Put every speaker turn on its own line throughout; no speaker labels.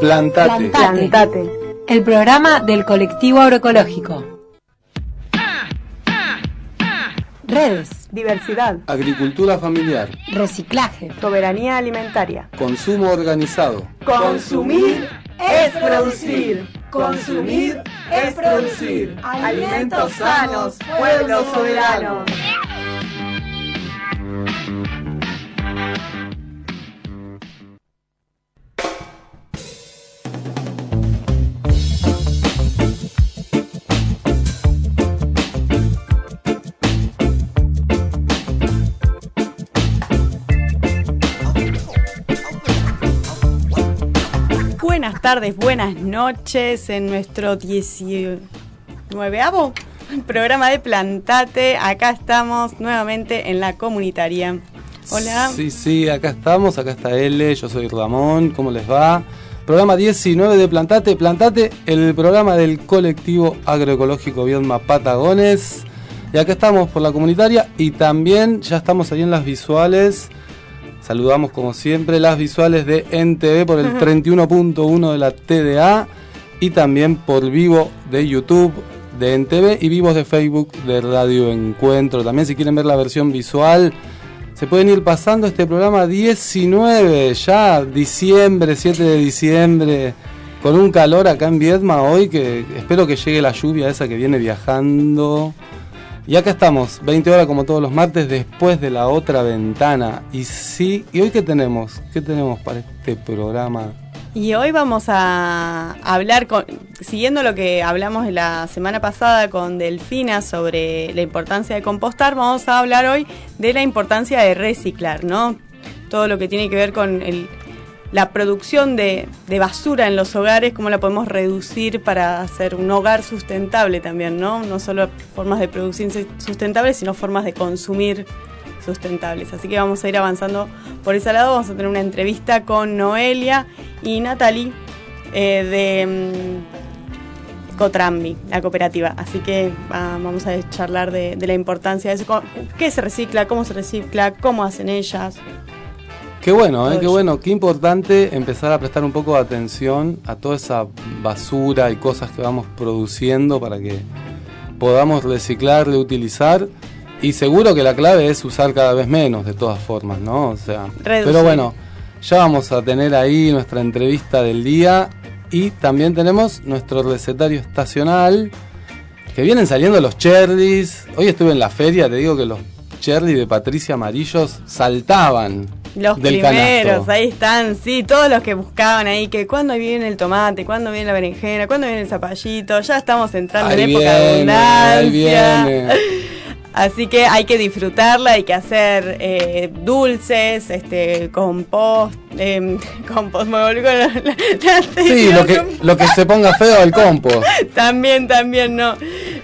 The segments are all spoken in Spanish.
Plantate.
Plantate.
El programa del colectivo agroecológico. Redes,
Diversidad.
Agricultura familiar.
reciclaje,
Soberanía alimentaria.
Consumo organizado.
Consumir es producir. Consumir es producir. Alimentos sanos, pueblo soberano. Buenas tardes, buenas noches en nuestro 19 programa de Plantate. Acá estamos nuevamente en la comunitaria. Hola.
Sí, sí, acá estamos, acá está L, yo soy Ramón, ¿cómo les va? Programa 19 de Plantate, Plantate, el programa del colectivo agroecológico Viedma Patagones. Y acá estamos por la comunitaria y también ya estamos ahí en las visuales. Saludamos como siempre las visuales de NTV por el 31.1 de la TDA y también por vivo de YouTube de NTV y vivos de Facebook de Radio Encuentro. También si quieren ver la versión visual, se pueden ir pasando este programa 19, ya diciembre, 7 de diciembre, con un calor acá en Viedma hoy que espero que llegue la lluvia esa que viene viajando. Y acá estamos, 20 horas como todos los martes, después de la otra ventana. Y sí, ¿y hoy qué tenemos? ¿Qué tenemos para este programa?
Y hoy vamos a hablar, con, siguiendo lo que hablamos la semana pasada con Delfina sobre la importancia de compostar, vamos a hablar hoy de la importancia de reciclar, ¿no? Todo lo que tiene que ver con el, la producción de, de, basura en los hogares, cómo la podemos reducir para hacer un hogar sustentable también, ¿no? No solo formas de producción sustentables, sino formas de consumir sustentables. Así que vamos a ir avanzando por ese lado. Vamos a tener una entrevista con Noelia y Natalie eh, de um, Cotrambi, la cooperativa. Así que uh, vamos a charlar de, de, la importancia de eso. ¿Qué se recicla? ¿Cómo se recicla? ¿Cómo hacen ellas?
Qué bueno, eh, qué bueno, qué importante empezar a prestar un poco de atención a toda esa basura y cosas que vamos produciendo para que podamos reciclar, reutilizar y seguro que la clave es usar cada vez menos de todas formas, ¿no? O sea,
Reducir.
pero bueno, ya vamos a tener ahí nuestra entrevista del día y también tenemos nuestro recetario estacional que vienen saliendo los cherries. Hoy estuve en la feria, te digo que los cherries de Patricia Amarillos saltaban.
Los
del
primeros,
canasto.
ahí están, sí, todos los que buscaban ahí, que cuándo viene el tomate, cuándo viene la berenjena, cuándo viene el zapallito, ya estamos entrando
Ahí
en época de
ahí
abundancia.
viene.
Así que hay que disfrutarla, hay que hacer eh, dulces, este, compost, eh, compost, me volví con la, la- la
Sí, lo que, lo que se ponga feo al compo.
también, también, ¿no?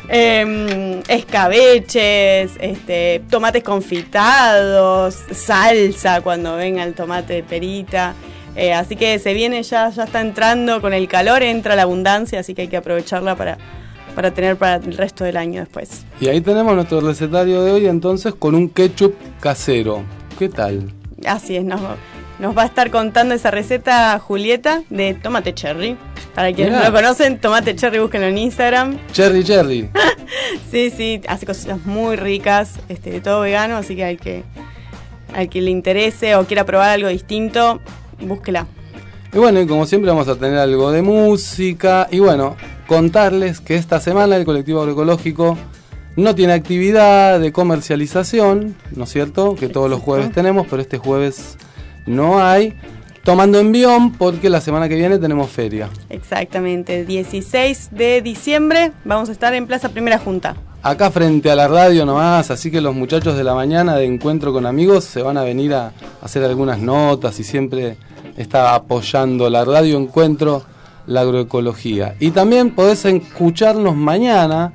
Eh, escabeches, este, tomates confitados, salsa cuando venga el tomate de perita. Eh, así que se viene ya, ya está entrando con el calor, entra la abundancia, así que hay que aprovecharla para, para tener para el resto del año después.
Y ahí tenemos nuestro recetario de hoy entonces con un ketchup casero. ¿Qué tal?
Así es, nos, nos va a estar contando esa receta Julieta de tomate cherry. Para quienes no lo conocen, tomate cherry, búsquenlo en Instagram.
Cherry Cherry.
Sí, sí, hace cositas muy ricas, este, de todo vegano, así que al que al que le interese o quiera probar algo distinto, búsquela.
Y bueno, y como siempre vamos a tener algo de música. Y bueno, contarles que esta semana el colectivo agroecológico no tiene actividad de comercialización, ¿no es cierto? Que todos los jueves tenemos, pero este jueves no hay. Tomando envión porque la semana que viene tenemos feria.
Exactamente, 16 de diciembre vamos a estar en Plaza Primera Junta.
Acá frente a la radio nomás, así que los muchachos de la mañana de encuentro con amigos se van a venir a hacer algunas notas y siempre está apoyando la radio encuentro, la agroecología. Y también podés escucharnos mañana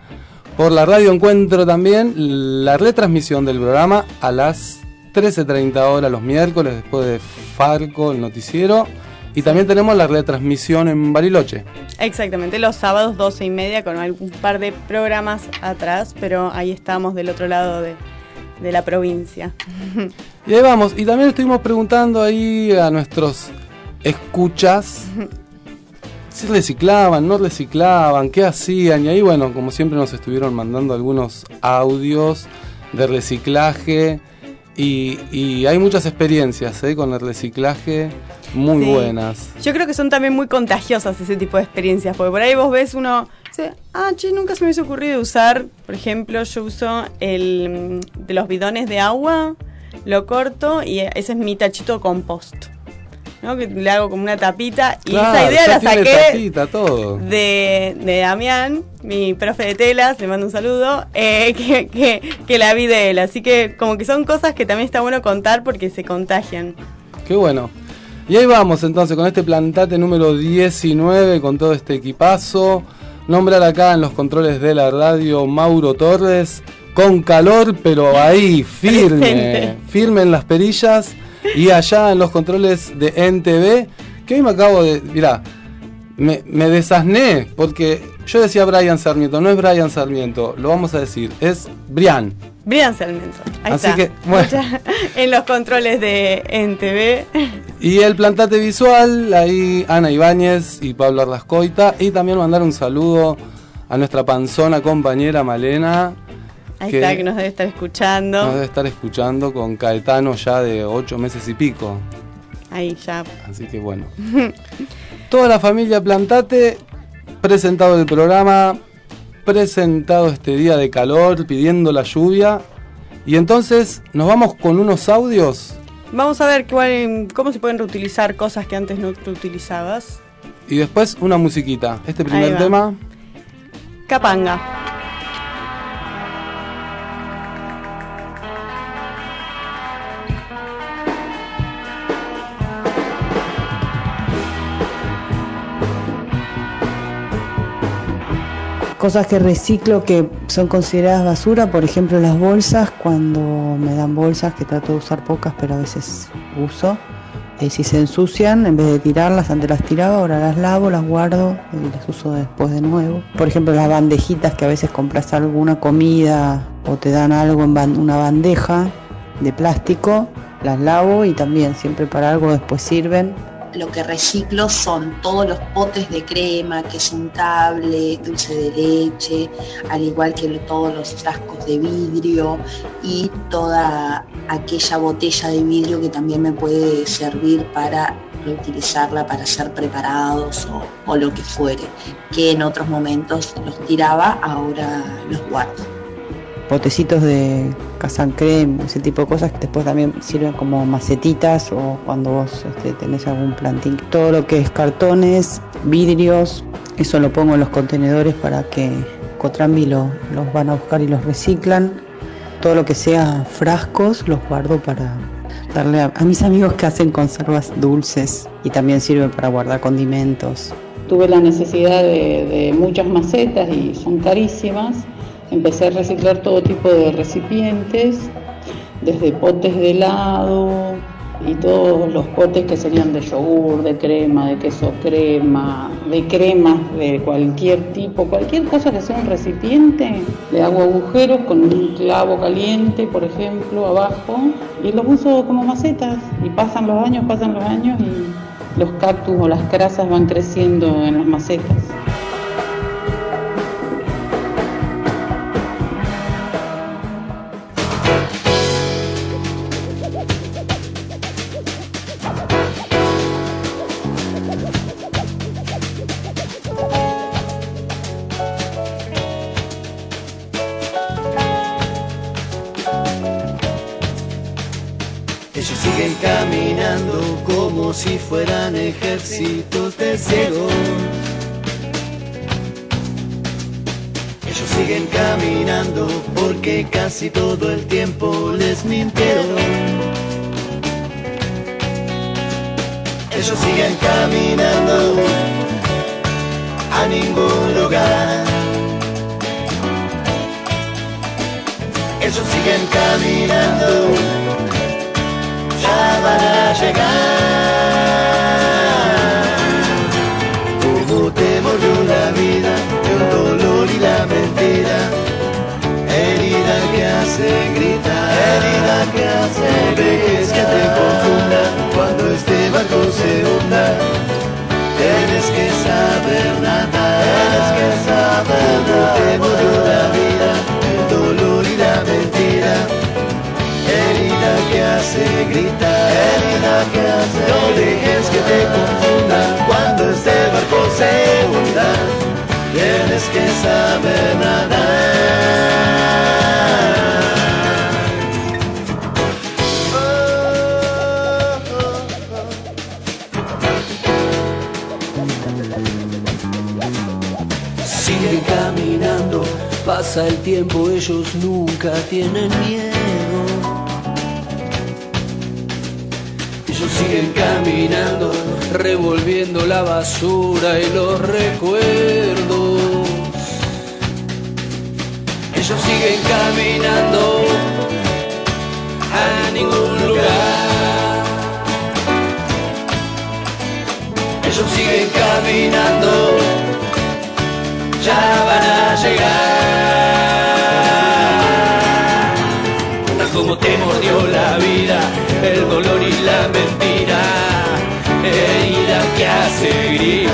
por la radio encuentro también la retransmisión del programa a las 13.30 horas los miércoles después de Farco, el noticiero. Y también tenemos la retransmisión en Bariloche.
Exactamente, los sábados 12 y media con un par de programas atrás, pero ahí estamos del otro lado de, de la provincia.
Y ahí vamos. Y también estuvimos preguntando ahí a nuestros escuchas si reciclaban, no reciclaban, qué hacían. Y ahí, bueno, como siempre nos estuvieron mandando algunos audios de reciclaje. Y, hay muchas experiencias ¿eh? con el reciclaje muy buenas.
Yo creo que son también muy contagiosas ese tipo de experiencias, porque por ahí vos ves uno, dice, ah, che, nunca se me hubiese ocurrido usar, por ejemplo, yo uso el de los bidones de agua, lo corto y ese es mi tachito compost. ¿No? que le hago como una tapita y esa idea la saqué De, de Damián, mi profe de telas, le mando un saludo, eh, que, que, la vi de él. Así que como que son cosas que también está bueno contar porque se contagian.
Qué bueno. Y ahí vamos entonces con este plantate número 19, con todo este equipazo. Nombrar acá en los controles de la radio Mauro Torres, con calor, pero ahí, firme, firme en las perillas. Y allá en los controles de NTV, que hoy me acabo de. Mirá, me, me desasné porque yo decía Brian Sarmiento, no es Brian Sarmiento, lo vamos a decir, es Brian.
Brian Sarmiento. Ahí Así que, bueno. en los controles de NTV.
Y el plantate visual, ahí Ana Ibáñez y Pablo Arlascoita. Y también mandar un saludo a nuestra panzona compañera Malena
Ahí está, que nos debe estar escuchando.
Nos debe estar escuchando con Caetano ya de ocho meses y pico.
Ahí ya.
Así que bueno. Toda la familia Plantate, presentado el programa, presentado este día de calor, pidiendo la lluvia. Y entonces nos vamos con unos audios.
Vamos a ver cuál, cómo se pueden reutilizar cosas que antes no reutilizabas.
Y después una musiquita. Este primer tema.
Capanga.
Cosas que reciclo que son consideradas basura, por ejemplo las bolsas, cuando me dan bolsas, que trato de usar pocas, pero a veces uso, eh, si se ensucian, en vez de tirarlas, antes las tiraba, ahora las lavo, las guardo y las uso después de nuevo. Por ejemplo las bandejitas que a veces compras alguna comida o te dan algo en una bandeja de plástico, las lavo y también siempre para algo después sirven
lo que reciclo son todos los potes de crema, que es un cable, dulce de leche, al igual que todos los frascos de vidrio y toda aquella botella de vidrio que también me puede servir para reutilizarla para ser preparados o, o lo que fuere, que en otros momentos los tiraba, ahora los guardo
potecitos de casan creme, ese tipo de cosas que después también sirven como macetitas o cuando vos este, tenés algún plantín. Todo lo que es cartones, vidrios, eso lo pongo en los contenedores para que Cotrambi los van a buscar y los reciclan. Todo lo que sea frascos los guardo para darle a, mis amigos que hacen conservas dulces y también sirven para guardar condimentos.
Tuve la necesidad de, de muchas macetas y son carísimas Empecé a reciclar todo tipo de recipientes, desde potes de helado y todos los potes que serían de yogur, de crema, de queso crema, de cremas de cualquier tipo, cualquier cosa que sea un recipiente, le hago agujeros con un clavo caliente, por ejemplo, abajo, y los uso como macetas. Y pasan los años, pasan los años y los cactus o las crasas van creciendo en las macetas.
Ejércitos de ciegos. Ellos siguen caminando porque casi todo el tiempo les mintieron. Ellos siguen caminando a ningún lugar. Ellos siguen caminando, ya van a llegar. hace gritar, herida que hace vejez que te confunda cuando este barco se hunda. Tienes que saber nadar, tienes que saber nadar. Te murió la vida el dolor y la mentira. Herida que hace gritar, herida que hace No dejes que te confunda cuando este barco se hunda. Tienes que saber nadar.
El tiempo, ellos nunca tienen miedo. Ellos siguen caminando, revolviendo la basura y los recuerdos. Ellos siguen caminando a ningún lugar. Ellos siguen caminando, ya van a llegar. Herida que hace gritar.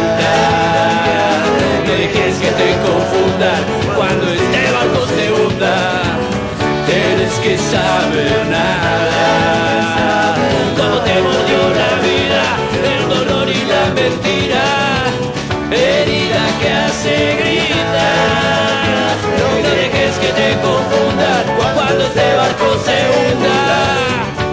No dejes que te confundan cuando este barco se hunda. Tienes que saber nada. Como te mordió la vida, el dolor y la mentira, herida que hace gritar. No dejes que te confundan cuando este barco se hunda.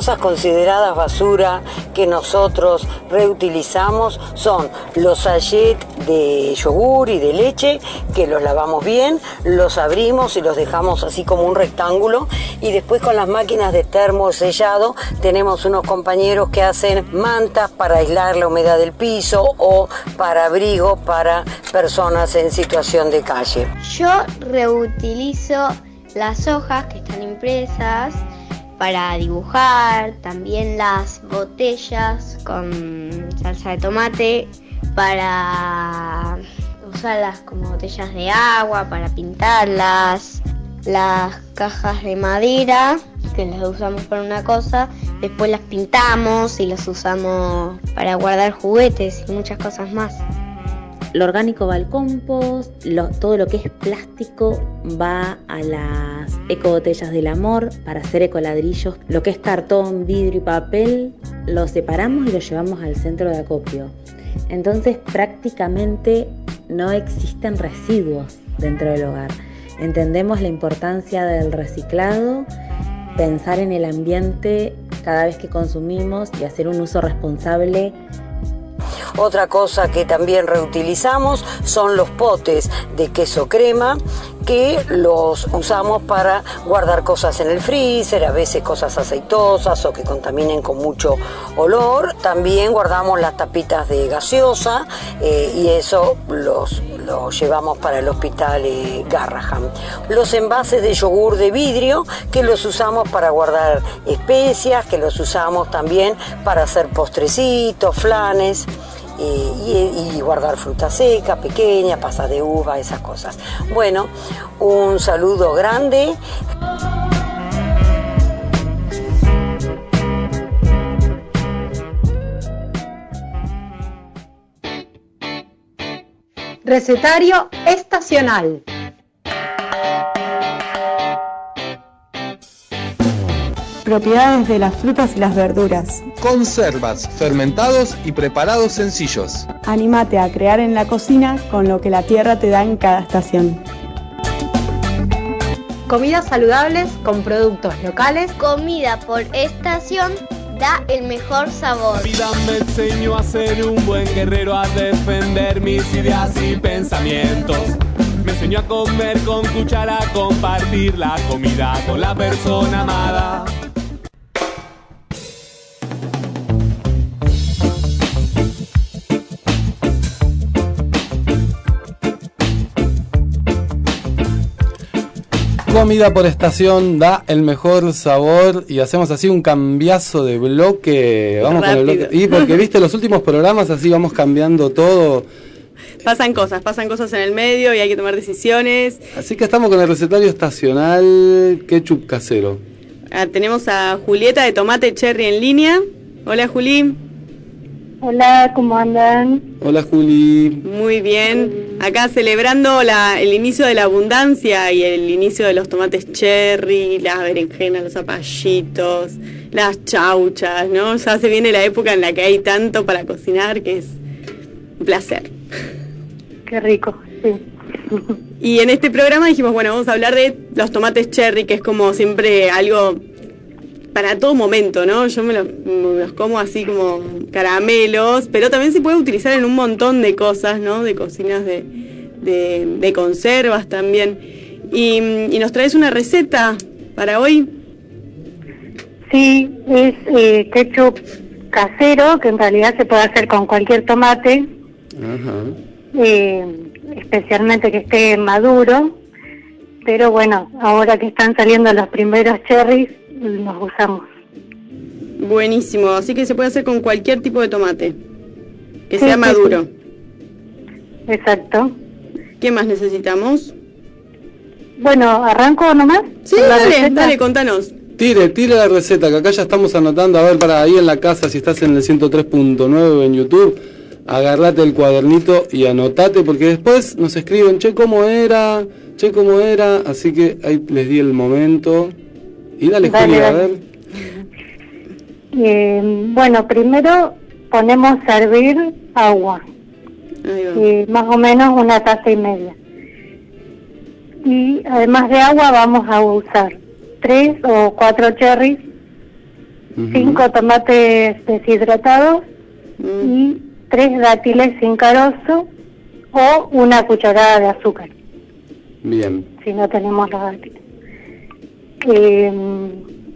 Cosas consideradas basura que nosotros reutilizamos son los sachets de yogur y de leche, que los lavamos bien, los abrimos y los dejamos así como un rectángulo. Y después con las máquinas de termo sellado tenemos unos compañeros que hacen mantas para aislar la humedad del piso o para abrigo para personas en situación de calle.
Yo reutilizo las hojas que están impresas para dibujar, también las botellas con salsa de tomate para usarlas como botellas de agua, para pintarlas, las cajas de madera que las usamos para una cosa, después las pintamos y las usamos para guardar juguetes y muchas cosas más.
Lo orgánico va al compost, todo lo que es plástico va a las ecobotellas del amor para hacer ecoladrillos. Lo que es cartón, vidrio y papel lo separamos y lo llevamos al centro de acopio. Entonces prácticamente no existen residuos dentro del hogar. Entendemos la importancia del reciclado, pensar en el ambiente cada vez que consumimos y hacer un uso responsable
Otra cosa que también reutilizamos son los potes de queso crema que los usamos para guardar cosas en el freezer, a veces cosas aceitosas o que contaminen con mucho olor. También guardamos las tapitas de gaseosa eh, y eso los, los llevamos para el hospital eh, Garraham. Los envases de yogur de vidrio que los usamos para guardar especias, que los usamos también para hacer postrecitos, flanes y, guardar fruta seca, pequeña, pasas de uva, esas cosas. Bueno, un saludo grande.
Recetario estacional.
Propiedades de las frutas y las verduras.
Conservas, fermentados y preparados sencillos.
Anímate a crear en la cocina con lo que la tierra te da en cada estación.
Comidas saludables con productos locales.
Comida por estación da el mejor sabor.
La vida me enseñó a ser un buen guerrero, a defender mis ideas y pensamientos. Me enseñó a comer con cuchara, a compartir la comida con la persona amada.
Comida por estación da el mejor sabor y hacemos así un cambiazo de bloque. Vamos con el
Rápido.
bloque. Y porque viste los últimos programas así vamos cambiando todo.
Pasan cosas, pasan cosas en el medio y hay que tomar decisiones.
Así que estamos con el recetario estacional ketchup casero.
Ah, tenemos a Julieta de Tomate Cherry en línea. Hola Juli.
Hola, ¿cómo andan?
Hola Juli.
Muy bien. Acá celebrando la- el inicio de la abundancia y el inicio de los tomates cherry, las berenjenas, los zapallitos, las chauchas, ¿no? Ya se viene la época en la que hay tanto para cocinar que es un placer.
Qué rico, sí.
Y en este programa dijimos, bueno, vamos a hablar de los tomates cherry, que es como siempre algo para todo momento, ¿no? Yo me los, me los como así como caramelos, pero también se puede utilizar en un montón de cosas, ¿no? De cocinas de, de, de conservas también. Y, y nos traes una receta para hoy.
Sí, es eh, ketchup casero, que en realidad se puede hacer con cualquier tomate, eh, especialmente que esté maduro. Pero bueno, ahora que están saliendo los primeros cherries, los usamos.
Buenísimo, así que se puede hacer con cualquier tipo de tomate, que
Sí,
sea
sí,
maduro.
Exacto.
¿Qué más necesitamos?
Bueno, ¿arranco nomás?
Sí,
¿Con la
dale,
receta?
dale, contanos.
Tire, tire la receta, que acá ya estamos anotando. A ver, para ahí en la casa, si estás en el 103.9 en YouTube, agarrate el cuadernito y anotate, porque después nos escriben, che, ¿cómo era? Che, ¿cómo era? Así que ahí les di el momento. Y dale,
Dale,
Julia, a
dale.
ver.
Eh, bueno, primero ponemos a hervir agua, eh, más o menos una taza y media. Y además de agua vamos a usar tres o cuatro cherries, cinco tomates deshidratados y tres dátiles sin carozo o una cucharada de azúcar,
Bien.
si no tenemos los dátiles. Eh,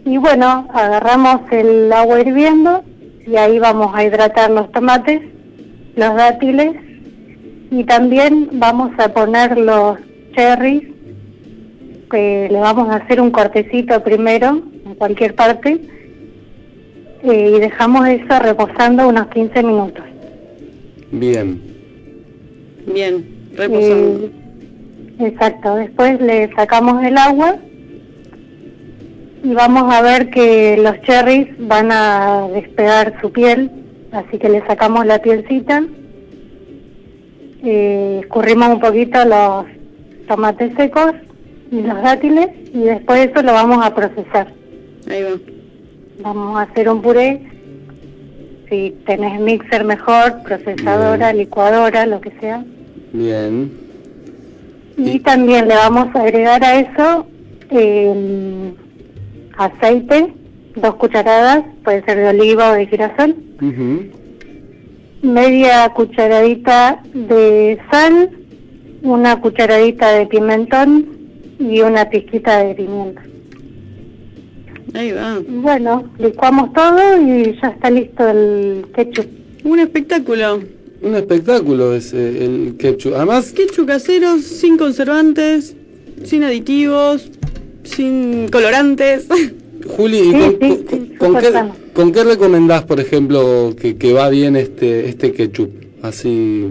y bueno, agarramos el agua hirviendo y ahí vamos a hidratar los tomates, los dátiles y también vamos a poner los cherries, que le vamos a hacer un cortecito primero en cualquier parte eh, y dejamos eso reposando unos 15 minutos.
Bien.
Bien, reposando.
Eh, exacto, después le sacamos el agua y vamos a ver que los cherries van a despegar su piel, así que le sacamos la pielcita. eh, escurrimos un poquito los tomates secos y los dátiles y después eso lo vamos a procesar.
Ahí va.
Vamos a hacer un puré. Si tenés mixer mejor, procesadora, licuadora, lo que sea.
Bien.
Y también le vamos a agregar a eso eh, aceite, dos cucharadas, puede ser de oliva o de girasol, media cucharadita de sal, una cucharadita de pimentón y una pizquita de pimienta.
Ahí va.
Bueno, licuamos todo y ya está listo el ketchup.
Un espectáculo.
Un espectáculo es eh, el ketchup. Además,
Ketchup casero, sin conservantes, sin aditivos, sin colorantes.
Juli, ¿y con, con- con qué, con qué recomendás, por ejemplo, que, que va bien este este ketchup? Así.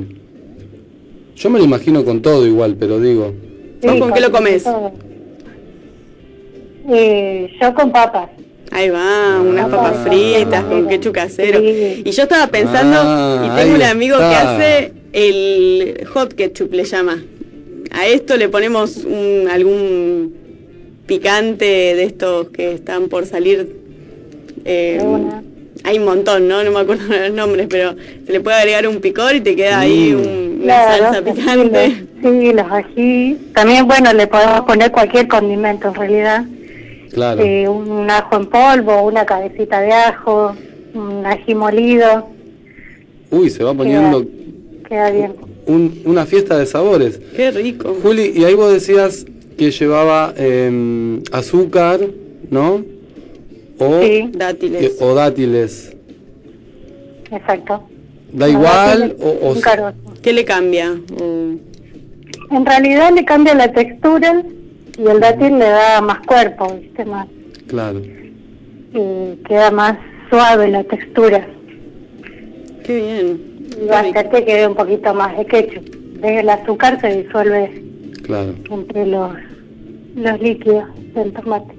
Yo me lo imagino con todo igual, pero digo.
¿Vos con qué lo comes?
Eh, yo con papas.
Ahí va, unas papas fritas con ketchup casero. Y yo estaba pensando,
Ah,
y tengo
ahí
un amigo que hace el hot ketchup, le llama. A esto le ponemos un, algún picante de estos que están por salir. eh, hay un montón, ¿no? No me acuerdo de los nombres, pero se le puede agregar un picor y te queda ahí
Mm.
un- una
Claro,
salsa
sí,
picante.
los- Sí, los ají. También, bueno, le podemos poner cualquier condimento en realidad.
Claro.
Eh, un ajo en polvo, una cabecita de ajo, un ají molido,
Uy, se va poniendo
queda bien.
un- una fiesta de sabores.
Qué rico.
Juli, y ahí vos decías que llevaba em, azúcar, ¿no? O,
dátiles.
eh, o dátiles.
Exacto.
Da igual
dátiles
o, o.
¿Qué le cambia?
En realidad le cambia la textura y el dátil le da más cuerpo, ¿viste? Más,
claro.
y queda más suave la textura.
Qué bien.
Y hacer que quede un poquito más de ketchup. Ves, El azúcar se disuelve
Claro.
entre los, los líquidos del tomate.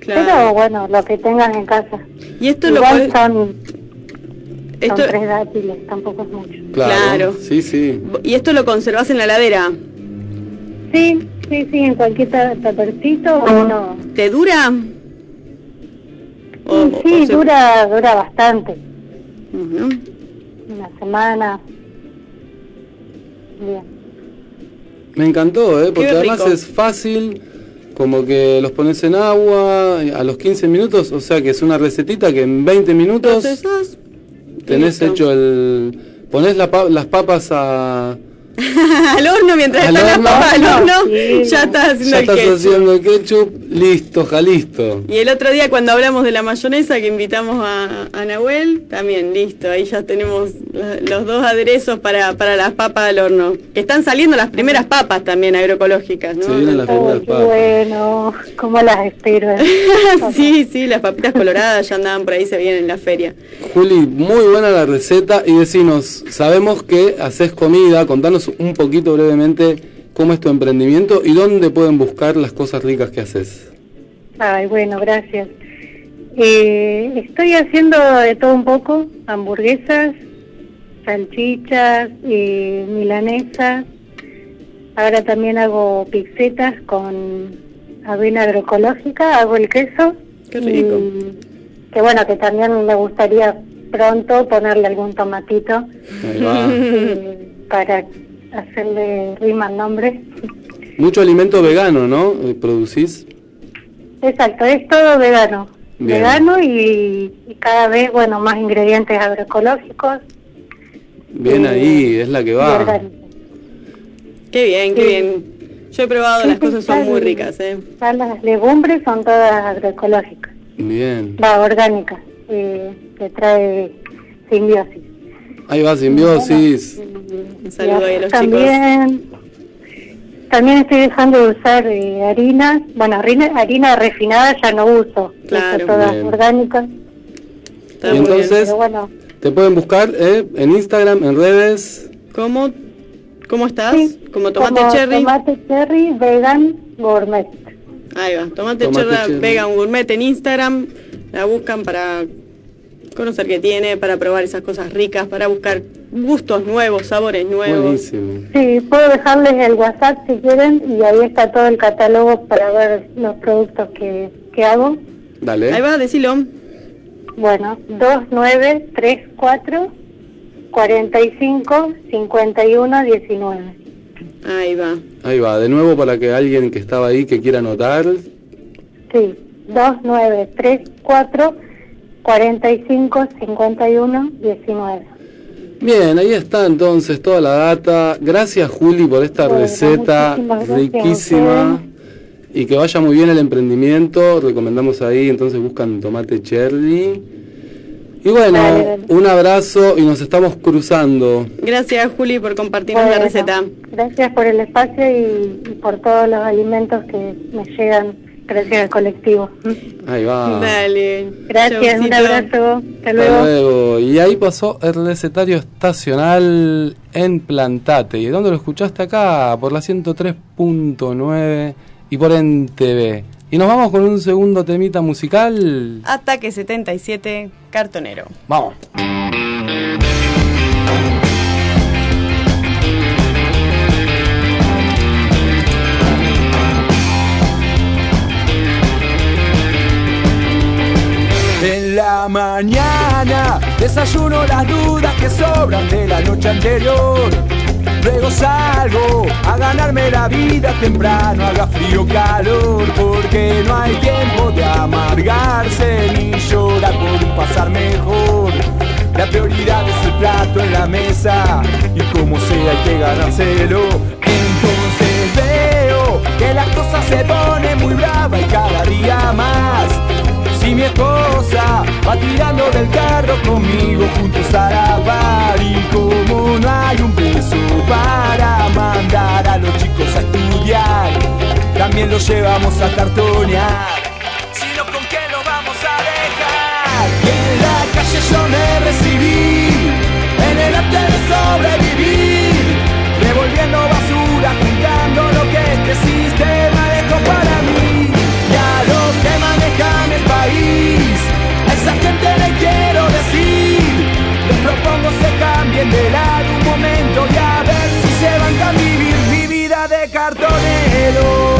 Claro.
Pero bueno, lo que tengas en casa.
Y esto lo
Igual
podés-
son, son
Esto-
tres dátiles, tampoco es mucho.
Claro.
Claro.
Sí, sí.
¿Y esto lo conservás en la heladera?
Sí, sí, sí, en cualquier ta- tapercito uno...
¿Te dura? O-
sí,
o se-
dura, dura bastante. Una semana. Bien.
Me encantó, ¿eh? Porque además es fácil, como que los pones en agua a los 15 minutos, o sea que es una recetita que en 20 minutos
Procesás.
tenés
listo.
hecho el... La pa- las papas a...
al horno mientras
Al
están las
horno.
papas al horno,
Sí.
ya estás haciendo
Ya
el
estás
ketchup.
haciendo el ketchup, listo, ja listo.
Y el otro día cuando hablamos de la mayonesa que invitamos a, a Nahuel, también listo, ahí ya tenemos los dos aderezos para, para las papas al horno. Que están saliendo las primeras papas también agroecológicas, ¿no?
Se vienen las
Oh,
primeras
qué
papas.
bueno, cómo las espero.
sí, sí, las papitas coloradas ya andaban por ahí, se vienen en la feria.
Juli, muy buena la receta y decinos, sabemos que haces comida, contanos un poquito brevemente cómo es tu emprendimiento y dónde pueden buscar las cosas ricas que haces.
Ay, bueno, gracias. Eh, estoy haciendo de todo un poco, hamburguesas, salchichas, eh, milanesas. Ahora también hago pizzetas con avena agroecológica, hago el queso.
Qué rico.
y que bueno, que también me gustaría pronto ponerle algún tomatito
Ahí va.
eh, para hacerle rima al nombre.
Mucho alimento vegano, ¿no? Eh, ¿Producís?
Exacto, es todo vegano.
Bien.
Vegano y, y cada vez, bueno, más ingredientes agroecológicos
Bien ahí, es la que va.
Qué bien, qué
Sí.
bien. Yo he probado,
Sí,
las
sí,
cosas son muy ricas, ¿eh?
Ya las legumbres son todas agroecológicas,
Bien.
va, orgánicas, eh, que trae simbiosis.
Ahí va, simbiosis.
Un saludo ahí a los chicos.
también, también estoy dejando de usar eh, harinas, bueno, harina, harina refinada ya no uso,
Claro.
todas
Bien.
orgánicas.
Está
Y entonces,
Pero bueno,
te pueden buscar eh, en Instagram, en redes.
¿Cómo, ¿Cómo estás?
Sí,
Como tomate
como
cherry.
Tomate cherry vegan gourmet.
Ahí va, tomate,
Tomate
cherry
cherry.
vegan gourmet en Instagram. La buscan para conocer qué tiene, para probar esas cosas ricas, para buscar gustos nuevos, sabores nuevos.
Buenísimo.
Sí, puedo dejarles el WhatsApp si quieren y ahí está todo el catálogo para ver los productos que, que hago.
Dale.
Ahí va, decilo.
Bueno, 2934 45 51 19.
Ahí va.
Ahí va, de nuevo para que alguien que estaba ahí que quiera anotar.
Sí, 2934 45 51 19.
Bien, ahí está entonces toda la data. Gracias Juli por esta
Bueno,
receta riquísima. Y que vaya muy bien el emprendimiento. Recomendamos ahí, entonces buscan tomate cherry. Y bueno,
Dale, dale.
un abrazo y nos estamos cruzando.
Gracias, Juli, por compartirnos la receta.
Gracias por el espacio y, y por todos los alimentos que me llegan gracias al colectivo.
Ahí va.
Dale.
Gracias, un abrazo. Hasta
Hasta
luego.
luego. Y ahí pasó el recetario estacional en Plantate. ¿Y dónde lo escuchaste acá? Por la 103.9 y por NTV. Y nos vamos con un segundo temita musical.
Ataque 77, cartonero.
Vamos.
Mañana desayuno las dudas que sobran de la noche anterior. Luego salgo a ganarme la vida temprano, haga frío calor, porque no hay tiempo de amargarse ni llorar por un pasar mejor. La prioridad es el plato en la mesa y como sea hay que ganárselo. Entonces veo que la cosa se pone muy brava y cada día más. Si mi esposa va tirando del carro conmigo juntos a la y como no hay un peso para mandar a los chicos a estudiar, también los llevamos a cartonear. Si no, ¿con qué lo vamos a dejar? Y en la calle yo me recibí, en el arte de sobrevivir, revolviendo basura, juntando lo que este sistema dejó para mí. A esa gente le quiero decir, les propongo se cambien de lado un momento y a ver si se van a vivir mi vida de cartonero.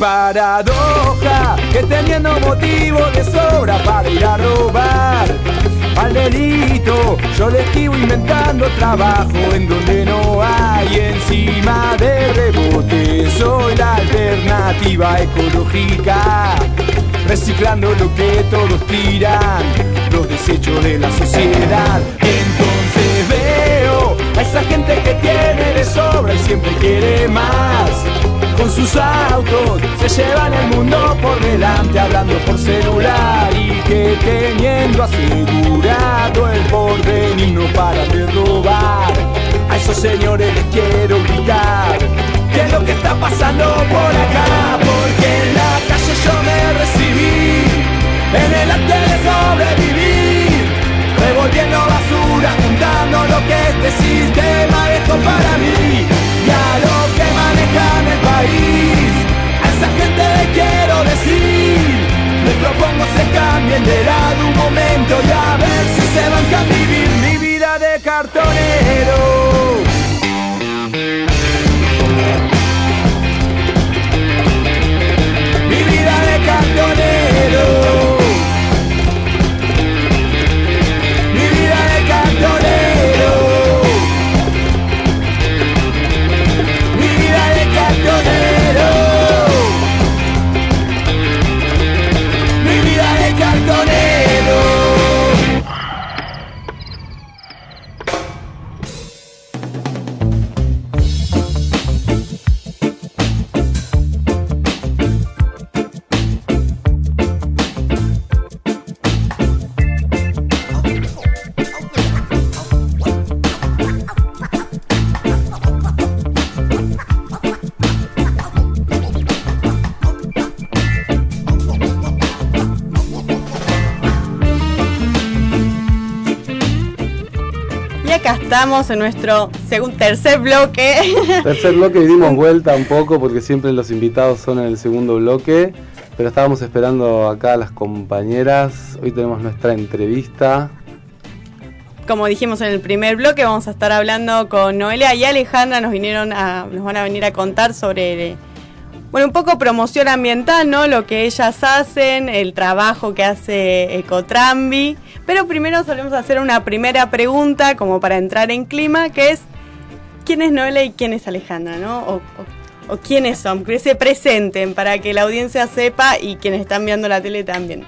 Paradoja que teniendo motivo de sobra para ir a robar al delito, yo le esquivo inventando trabajo en donde no hay encima de rebote. Soy la alternativa ecológica, reciclando lo que todos tiran, los desechos de la sociedad. Entonces veo a esa gente que tiene de sobra y siempre quiere más. Con sus autos se llevan el mundo por delante hablando por celular y que teniendo asegurado el porvenir no para de robar. A esos señores les quiero gritar qué es lo que está pasando por acá, porque en la calle yo me recibí en el arte de sobrevivir, revolviendo basura, juntando lo que este sistema dejó para mí y a el a esa gente le quiero decir, les propongo se cambien de lado un momento y a ver si se van a vivir mi vida de cartonero.
Estamos en nuestro segundo, tercer bloque.
Tercer bloque y dimos vuelta un poco porque siempre los invitados son en el segundo bloque. Pero estábamos esperando acá a las compañeras. Hoy tenemos nuestra entrevista.
Como dijimos en el primer bloque, vamos a estar hablando con Noelia y Alejandra. Nos vinieron a, nos van a venir a contar sobre bueno, un poco promoción ambiental, ¿no? Lo que ellas hacen, el trabajo que hace Ecotrambi. Pero primero solemos hacer una primera pregunta como para entrar en clima, que es ¿quién es Noelia y quién es Alejandra, ¿no? O, o, o quiénes son, que se presenten para que la audiencia sepa y quienes están viendo la tele también.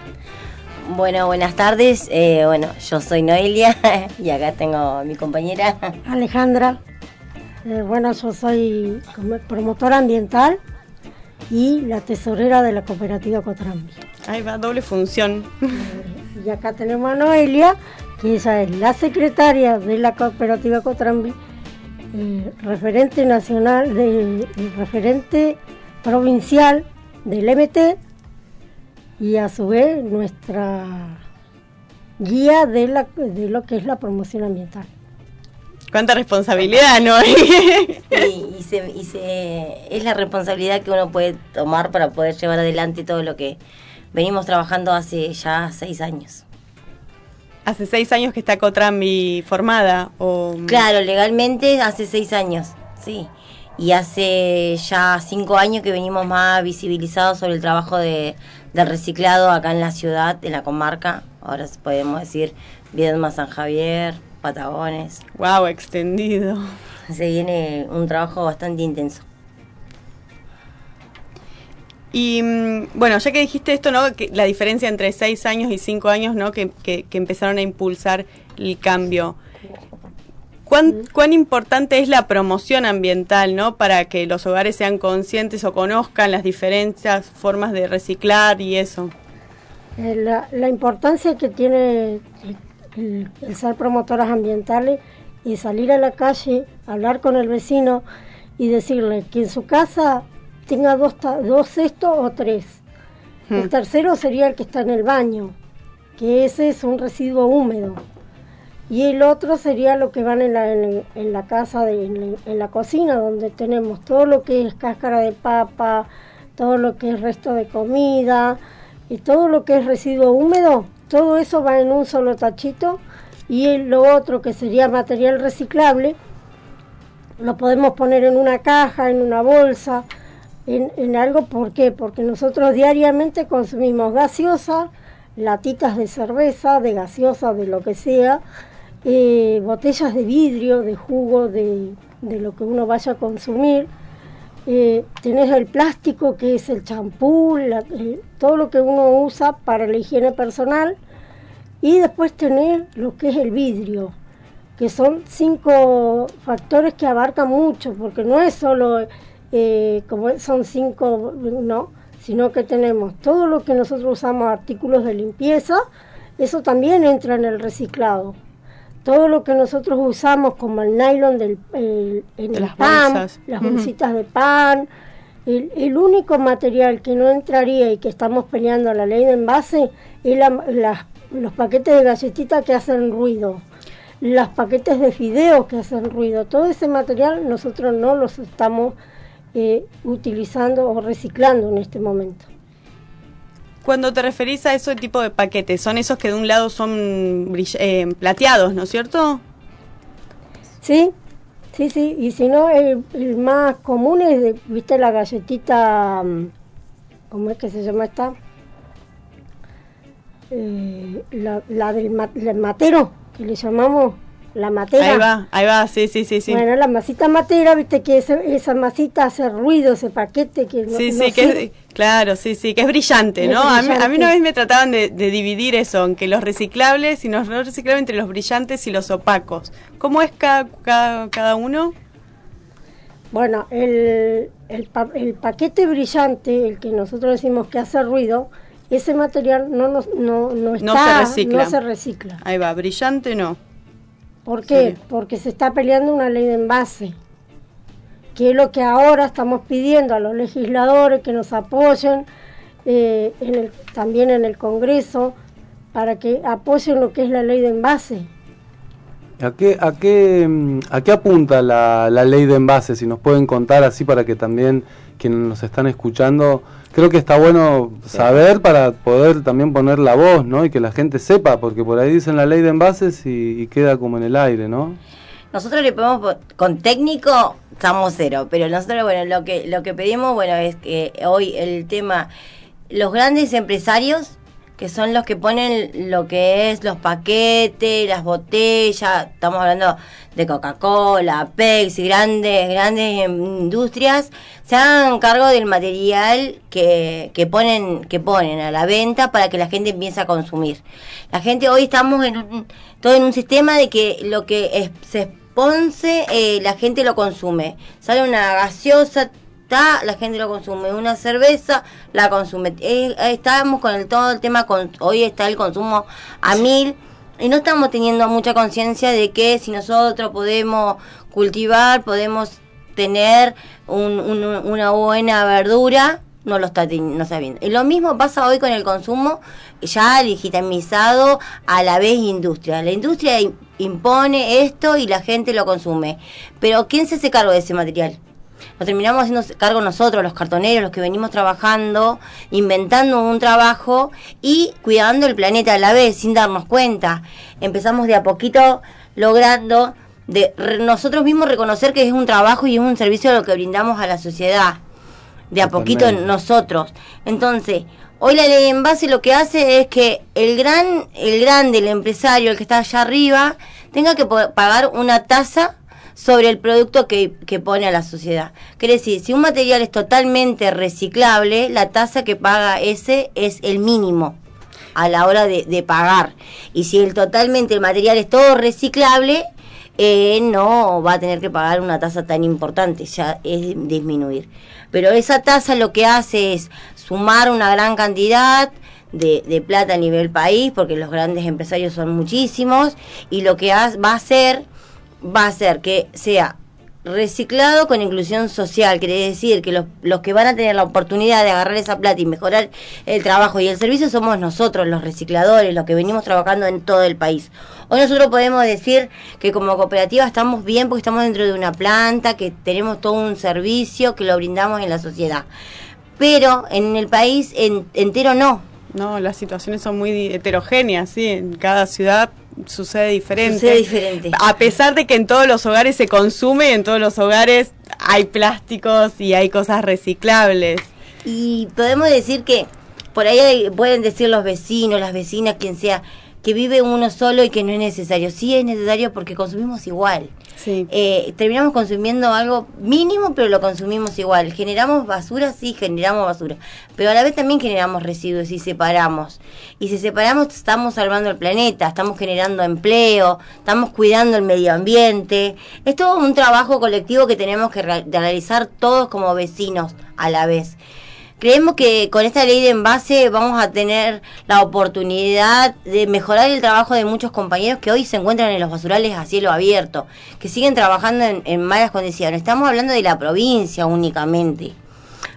Bueno, buenas tardes. Eh, bueno, yo soy Noelia y acá tengo a mi compañera.
Alejandra. Eh, bueno, yo soy promotora ambiental y la tesorera de la cooperativa Cotrambi.
Ahí va, doble función.
Y acá tenemos a Noelia, que ella es la secretaria de la cooperativa Cotrambi, eh, referente nacional, de, referente provincial del MT y a su vez nuestra guía de, la, de lo que es la promoción ambiental.
Cuánta responsabilidad, ¿no?
y, y, se, y se, es la responsabilidad que uno puede tomar para poder llevar adelante todo lo que venimos trabajando hace ya seis años.
¿Hace seis años que está Cotrambi formada? O...
Claro, legalmente hace seis años, sí. Y hace ya cinco años que venimos más visibilizados sobre el trabajo de, del reciclado acá en la ciudad, en la comarca. Ahora podemos decir Viedma, San Javier, Patagones.
Wow, extendido.
Se viene un trabajo bastante intenso.
Y mm, bueno, ya que dijiste esto, ¿no? Que la diferencia entre seis años y cinco años, ¿no? Que, que, que empezaron a impulsar el cambio. ¿Cuán, ¿Cuán importante es la promoción ambiental, ¿no? Para que los hogares sean conscientes o conozcan las diferentes formas de reciclar y eso.
Eh, la, la importancia que tiene el, el, ser promotoras ambientales y salir a la calle, hablar con el vecino y decirle que en su casa tenga dos, dos cestos o tres. Hmm. El tercero sería el que está en el baño, que ese es un residuo húmedo. Y el otro sería lo que van en la, en, en la casa, de, en, en, la cocina, donde tenemos todo lo que es cáscara de papa, todo lo que es resto de comida y todo lo que es residuo húmedo, todo eso va en un solo tachito y lo otro que sería material reciclable lo podemos poner en una caja, en una bolsa, en, en algo, ¿por qué? Porque nosotros diariamente consumimos gaseosa, latitas de cerveza, de gaseosa, de lo que sea, eh, botellas de vidrio, de jugo, de, de, lo que uno vaya a consumir. Eh, tenés el plástico que es el champú, eh, todo lo que uno usa para la higiene personal. Y después tenés lo que es el vidrio, que son cinco factores que abarcan mucho, porque no es solo eh, como son cinco, no, sino que tenemos todo lo que nosotros usamos, artículos de limpieza, eso también entra en el reciclado. Todo lo que nosotros usamos, como el nylon del el, en el
las
pan,
bolsas.
las
Ujú.
bolsitas de pan, el, el único material que no entraría y que estamos peleando la ley de envase es la, las- los paquetes de galletitas que hacen ruido, los paquetes de fideos que hacen ruido. Todo ese material nosotros no los estamos eh, utilizando o reciclando en este momento.
Cuando te referís a ese tipo de paquetes, son esos que de un lado son eh, plateados, ¿no es cierto?
Sí, sí, sí. Y si no, el, el más común es, de, viste, la galletita, mm, ¿cómo es que se llama esta? Eh, la, la del ma- la matero, que le llamamos la matera.
Ahí va, ahí va, sí, sí, sí, sí.
Bueno, la masita matera, viste que ese- esa masita hace ruido, ese paquete que no,
Sí,
no
sí, que es, claro, sí, sí, que es brillante,
Es
¿no? A mí, a mí una vez me trataban de, de dividir eso, en que los reciclables y los no reciclables entre los brillantes y los opacos. ¿Cómo es cada, cada, cada uno?
Bueno, el, el, pa- el paquete brillante, el que nosotros decimos que hace ruido, ese material no, nos- no, no, está,
No se recicla.
no se recicla.
Ahí va, brillante no.
¿Por qué? Porque se está peleando una ley de envase, que es lo que ahora estamos pidiendo a los legisladores que nos apoyen, eh, en el, también en el Congreso, para que apoyen lo que es la ley de envase.
¿A qué, a qué, mm, a qué apunta la, la ley de envases? Si nos pueden contar así para que también quienes nos están escuchando, creo que está bueno saber para poder también poner la voz, ¿no? Y que la gente sepa, porque por ahí dicen la ley de envases y, y queda como en el aire, ¿no?
Nosotros le podemos po- con técnico estamos cero, pero nosotros bueno, lo que lo que pedimos bueno es que hoy el tema los grandes empresarios que son los que ponen lo que es los paquetes, las botellas, estamos hablando de Coca-Cola, Pepsi, grandes grandes industrias, se hagan cargo del material que, que ponen que ponen a la venta para que la gente empiece a consumir. La gente hoy estamos en un, todo en un sistema de que lo que es- se esponce eh, la gente lo consume. Sale una gaseosa está, la gente lo consume. Una cerveza, la consume. Eh, eh, estamos con el, todo el tema, con, hoy está el consumo a mil. Y no estamos teniendo mucha conciencia de que si nosotros podemos cultivar, podemos tener un- un- una buena verdura, no lo está, no está viendo. Y lo mismo pasa hoy con el consumo ya legitimizado a la vez industria. La industria im- impone esto y la gente lo consume. Pero ¿quién se hace cargo de ese material? Nos terminamos haciendo cargo nosotros, los cartoneros, los que venimos trabajando, inventando un trabajo y cuidando el planeta a la vez, sin darnos cuenta. Empezamos de a poquito logrando de re- nosotros mismos reconocer que es un trabajo y es un servicio lo que brindamos a la sociedad. De a poquito nosotros. Entonces, hoy la ley en base lo que hace es que el gran, el grande, el empresario, el que está allá arriba, tenga que pagar una tasa sobre el producto que, que pone a la sociedad. Quiere decir, si un material es totalmente reciclable, la tasa que paga ese es el mínimo a la hora de, de pagar. Y si el totalmente el material es todo reciclable, eh, no va a tener que pagar una tasa tan importante, ya es disminuir. Pero esa tasa lo que hace es sumar una gran cantidad de, de plata a nivel país, porque los grandes empresarios son muchísimos, y lo que ha- va a hacer, va a hacer que sea reciclado con inclusión social, quiere decir que los, los que van a tener la oportunidad de agarrar esa plata y mejorar el trabajo y el servicio somos nosotros, los recicladores, los que venimos trabajando en todo el país. Hoy nosotros podemos decir que como cooperativa estamos bien porque estamos dentro de una planta, que tenemos todo un servicio, que lo brindamos en la sociedad. Pero en el país en- entero no.
No, las situaciones son muy heterogéneas, sí, en cada ciudad sucede diferente.
Sucede diferente.
A pesar de que en todos los hogares se consume, en todos los hogares hay plásticos y hay cosas reciclables.
Y podemos decir que por ahí hay- pueden decir los vecinos, las vecinas, quien sea, que vive uno solo y que no es necesario. Sí es necesario porque consumimos igual. Eh, terminamos consumiendo algo mínimo, pero lo consumimos igual. Generamos basura, sí, generamos basura. Pero a la vez también generamos residuos y separamos. Y si separamos, estamos salvando el planeta, estamos generando empleo, estamos cuidando el medio ambiente. Es todo un trabajo colectivo que tenemos que re- realizar todos como vecinos a la vez. Creemos que con esta ley de envase vamos a tener la oportunidad de mejorar el trabajo de muchos compañeros que hoy se encuentran en los basurales a cielo abierto, que siguen trabajando en, en malas condiciones. Estamos hablando de la provincia únicamente,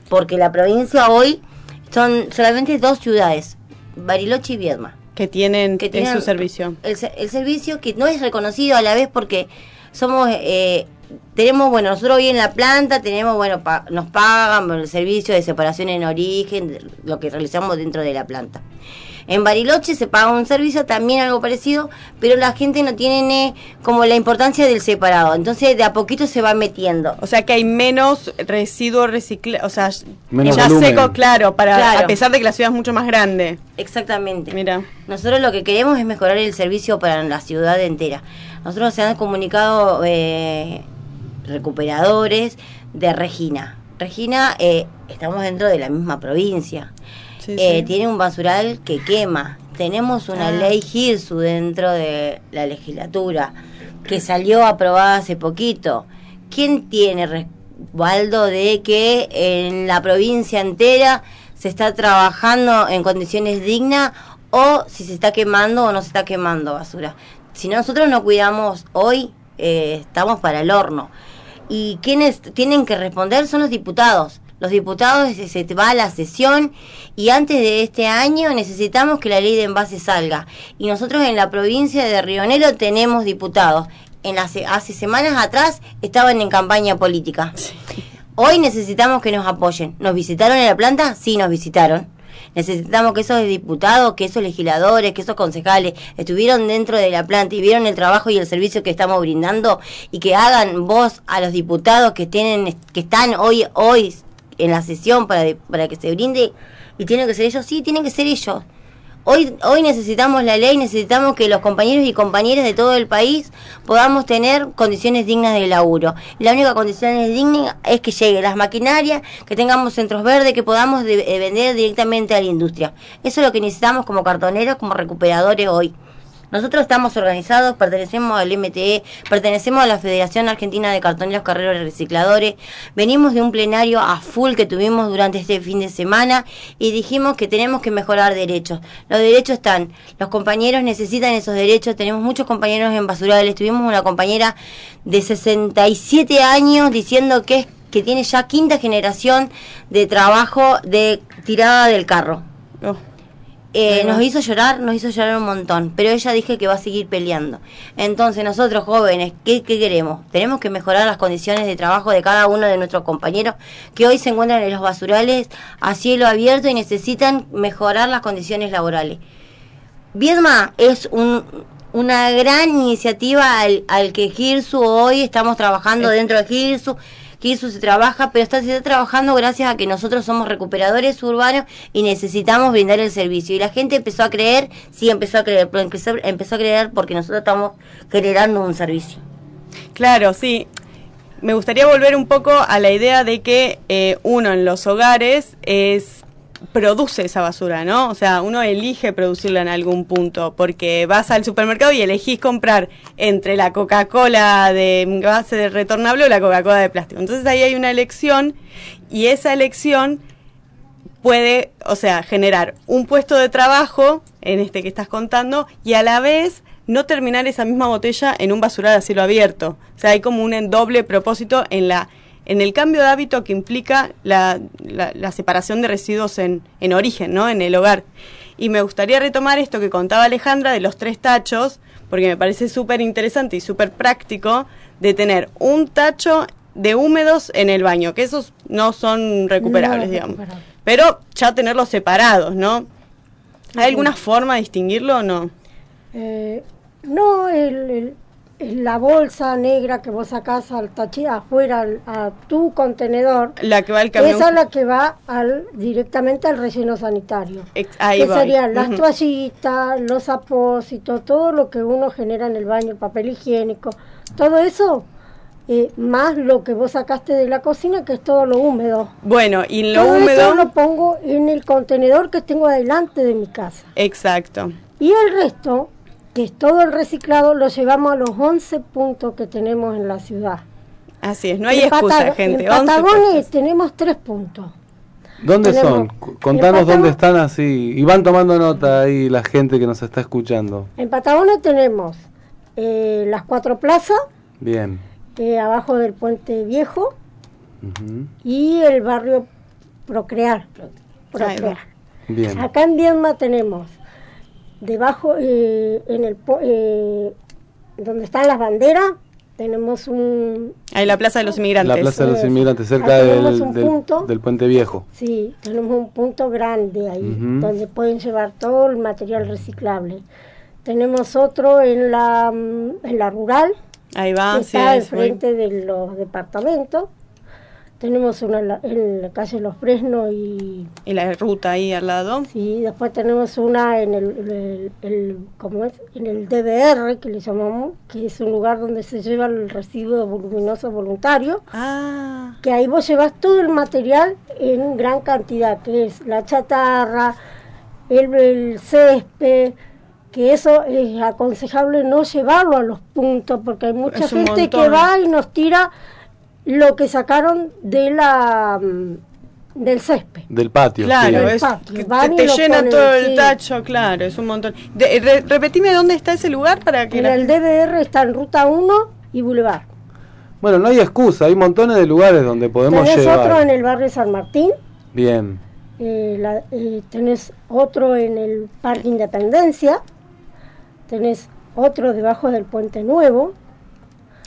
porque la provincia hoy son solamente dos ciudades, Bariloche y Viedma.
Que tienen,
Que
en
tienen
su servicio.
El, el servicio que no es reconocido a la vez porque somos eh, tenemos bueno nosotros hoy en la planta tenemos bueno pa- nos pagan por el servicio de separación en origen lo que realizamos dentro de la planta en Bariloche se paga un servicio también algo parecido pero la gente no tiene eh, como la importancia del separado entonces de a poquito se va metiendo
O sea que hay menos residuos reciclados, o sea,
Menos
ya
volumen.
seco, claro, para
Claro.
a pesar de que la ciudad es mucho más grande.
Exactamente.
Mira.
Nosotros lo que queremos es mejorar el servicio para la ciudad entera. Nosotros se han comunicado eh, recuperadores de Regina. Regina, eh, estamos dentro de la misma provincia.
Sí,
Eh,
sí.
Tiene un basural que quema. Tenemos una
Ah.
ley GIRSU dentro de la legislatura que salió aprobada hace poquito. ¿Quién tiene respaldo de que en la provincia entera se está trabajando en condiciones dignas o si se está quemando o no se está quemando basura? Si nosotros no cuidamos hoy, eh, estamos para el horno. Y quienes tienen que responder son los diputados. Los diputados se, se va a la sesión y antes de este año necesitamos que la ley de envase salga. Y nosotros en la provincia de Río Negro tenemos diputados. En las, hace semanas atrás estaban en campaña política. Hoy necesitamos que nos apoyen. ¿Nos visitaron en la planta? Sí, nos visitaron. Necesitamos que esos diputados, que esos legisladores, que esos concejales estuvieron dentro de la planta y vieron el trabajo y el servicio que estamos brindando y que hagan voz a los diputados que tienen que están hoy hoy en la sesión para, para que se brinde y tienen que ser ellos, sí, tienen que ser ellos. Hoy, hoy necesitamos la ley, necesitamos que los compañeros y compañeras de todo el país podamos tener condiciones dignas de laburo. La única condición digna es que llegue las maquinarias, que tengamos centros verdes, que podamos de- eh, vender directamente a la industria. Eso es lo que necesitamos como cartoneros, como recuperadores hoy. Nosotros estamos organizados, pertenecemos al MTE, pertenecemos a la Federación Argentina de Cartoneros Carreros Recicladores. Venimos de un plenario a full que tuvimos durante este fin de semana y dijimos que tenemos que mejorar derechos. Los derechos están, los compañeros necesitan esos derechos, tenemos muchos compañeros en basurales, tuvimos una compañera de 67 años diciendo que es que tiene ya quinta generación de trabajo de tirada del carro. Eh, nos hizo llorar, nos hizo llorar un montón, pero ella dije que va a seguir peleando. Entonces nosotros jóvenes, ¿qué, qué queremos? Tenemos que mejorar las condiciones de trabajo de cada uno de nuestros compañeros que hoy se encuentran en los basurales a cielo abierto y necesitan mejorar las condiciones laborales. Viedma es un, una gran iniciativa al, al que Girsu hoy estamos trabajando dentro de Girsu. Girsu se trabaja, pero está, se está trabajando gracias a que nosotros somos recuperadores urbanos y necesitamos brindar el servicio. Y la gente empezó a creer, sí empezó a creer, pero empezó, empezó a creer porque nosotros estamos generando un servicio.
Claro, sí. Me gustaría volver un poco a la idea de que eh, uno en los hogares es produce esa basura, ¿no? O sea, uno elige producirla en algún punto, porque vas al supermercado y elegís comprar entre la Coca-Cola de base de retornable o la Coca-Cola de plástico. Entonces ahí hay una elección y esa elección puede, o sea, generar un puesto de trabajo, en este que estás contando, y a la vez no terminar esa misma botella en un basural a cielo abierto. O sea, hay como un doble propósito en la en el cambio de hábito que implica la, la- la separación de residuos en, en origen, ¿no? En el hogar. Y me gustaría retomar esto que contaba Alejandra de los tres tachos, porque me parece súper interesante y súper práctico de tener un tacho de húmedos en el baño, que esos no son recuperables,
No,
digamos. Pero ya tenerlos separados, ¿no? ¿Hay alguna forma de distinguirlo o no?
Eh, no, el- la bolsa negra que vos sacás al tachi afuera al- a tu contenedor,
La que va al camión.
esa es la que va al, directamente al relleno sanitario.
Ex- ahí
que
voy.
serían las
Ujú.
toallitas, los apósitos, todo lo que uno genera en el baño, el papel higiénico, todo eso, eh, más lo que vos sacaste de la cocina, que es todo lo húmedo.
Bueno, y lo
todo
húmedo.
eso lo pongo en el contenedor que tengo adelante de mi casa.
Exacto.
Y el resto, que es todo el reciclado, lo llevamos a los 11 puntos que tenemos en la ciudad.
Así es, no hay
En
excusa, gente.
En
11
Patagones tenemos tres puntos.
¿Dónde
Tenemos-
son? Contanos dónde están así. Y van tomando nota ahí la gente que nos está escuchando.
En Patagones tenemos eh, las cuatro plazas,
Bien.
eh, abajo del puente viejo, y el barrio Procrear. Procrear.
Bien.
Acá en Viedma tenemos debajo, eh, en el eh, donde están las banderas, tenemos un
Ahí la Plaza de los Inmigrantes.
La Plaza de los. Inmigrantes, cerca del, del-
punto.
del Puente Viejo.
Sí, tenemos un punto grande ahí, donde pueden llevar todo el material reciclable. Tenemos otro en la, mm, en la rural,
Ahí va,
que
sí,
está
ahí
al
voy.
frente de los departamentos. Tenemos uno en la, en la calle Los Fresnos y...
Y la ruta ahí al lado.
Sí, después tenemos una en el, el- el- ¿cómo es? En el DBR, que le llamamos, que es un lugar donde se lleva el residuo voluminoso voluntario.
Ah.
Que ahí vos llevas todo el material en gran cantidad, que es la chatarra, el, el césped, que eso es aconsejable no llevarlo a los puntos, porque hay mucha gente que va y nos tira lo que sacaron de la mm, del césped.
Del patio.
Claro,
sí.
es
patio,
que te, te llena
ponen,
todo el
sí.
tacho, claro, es un montón. De- re- repetime dónde está ese lugar para que
En
la-
el DBR está en Ruta 1 y Boulevard.
Bueno, no hay excusa, hay montones de lugares donde podemos
tenés
llevar.
otro en el barrio San Martín,
Bien,
eh, la- eh, tenés otro en el Parque Independencia, tenés otro debajo del Puente Nuevo.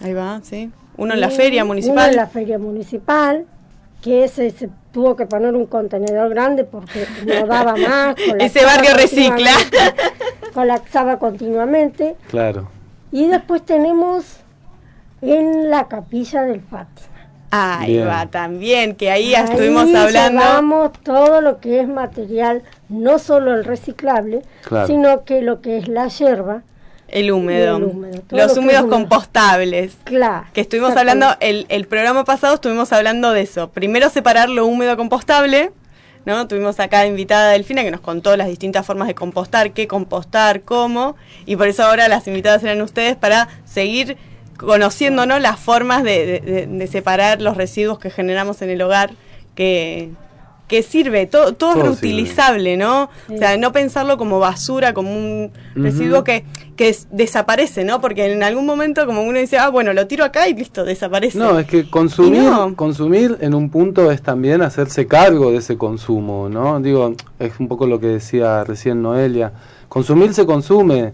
Ahí va, sí. Uno en la feria
Uno
municipal.
en la feria municipal, que ese se tuvo que poner un contenedor grande porque no daba más.
Ese barrio recicla.
continuamente, Colapsaba continuamente.
claro.
Y después tenemos en la capilla del Fátima.
Ahí
Bien.
va, también, que ahí,
Ahí
estuvimos hablando.
llevamos todo lo que es material, no solo el reciclable,
Claro.
sino que lo que es la yerba.
El húmedo.
El húmedo,
Los
lo
húmedos
es húmedo.
compostables.
Claro.
Que estuvimos hablando, el, el programa pasado estuvimos hablando de eso. Primero separar lo húmedo compostable, ¿no? Tuvimos acá invitada Delfina que nos contó las distintas formas de compostar, qué compostar, cómo. Y por eso ahora las invitadas eran ustedes para seguir conociéndonos las formas de, de- de- de separar los residuos que generamos en el hogar, que, que sirve, todo, todo,
Todo
es reutilizable, ¿no? O sea, no pensarlo como basura, como un residuo que, que es- desaparece, ¿no? Porque en algún momento como uno dice, ah, bueno, lo tiro acá y listo, desaparece.
No, es que consumir,
no.
consumir en un punto es también hacerse cargo de ese consumo, ¿no? Digo, es un poco lo que decía recién Noelia. Consumir se consume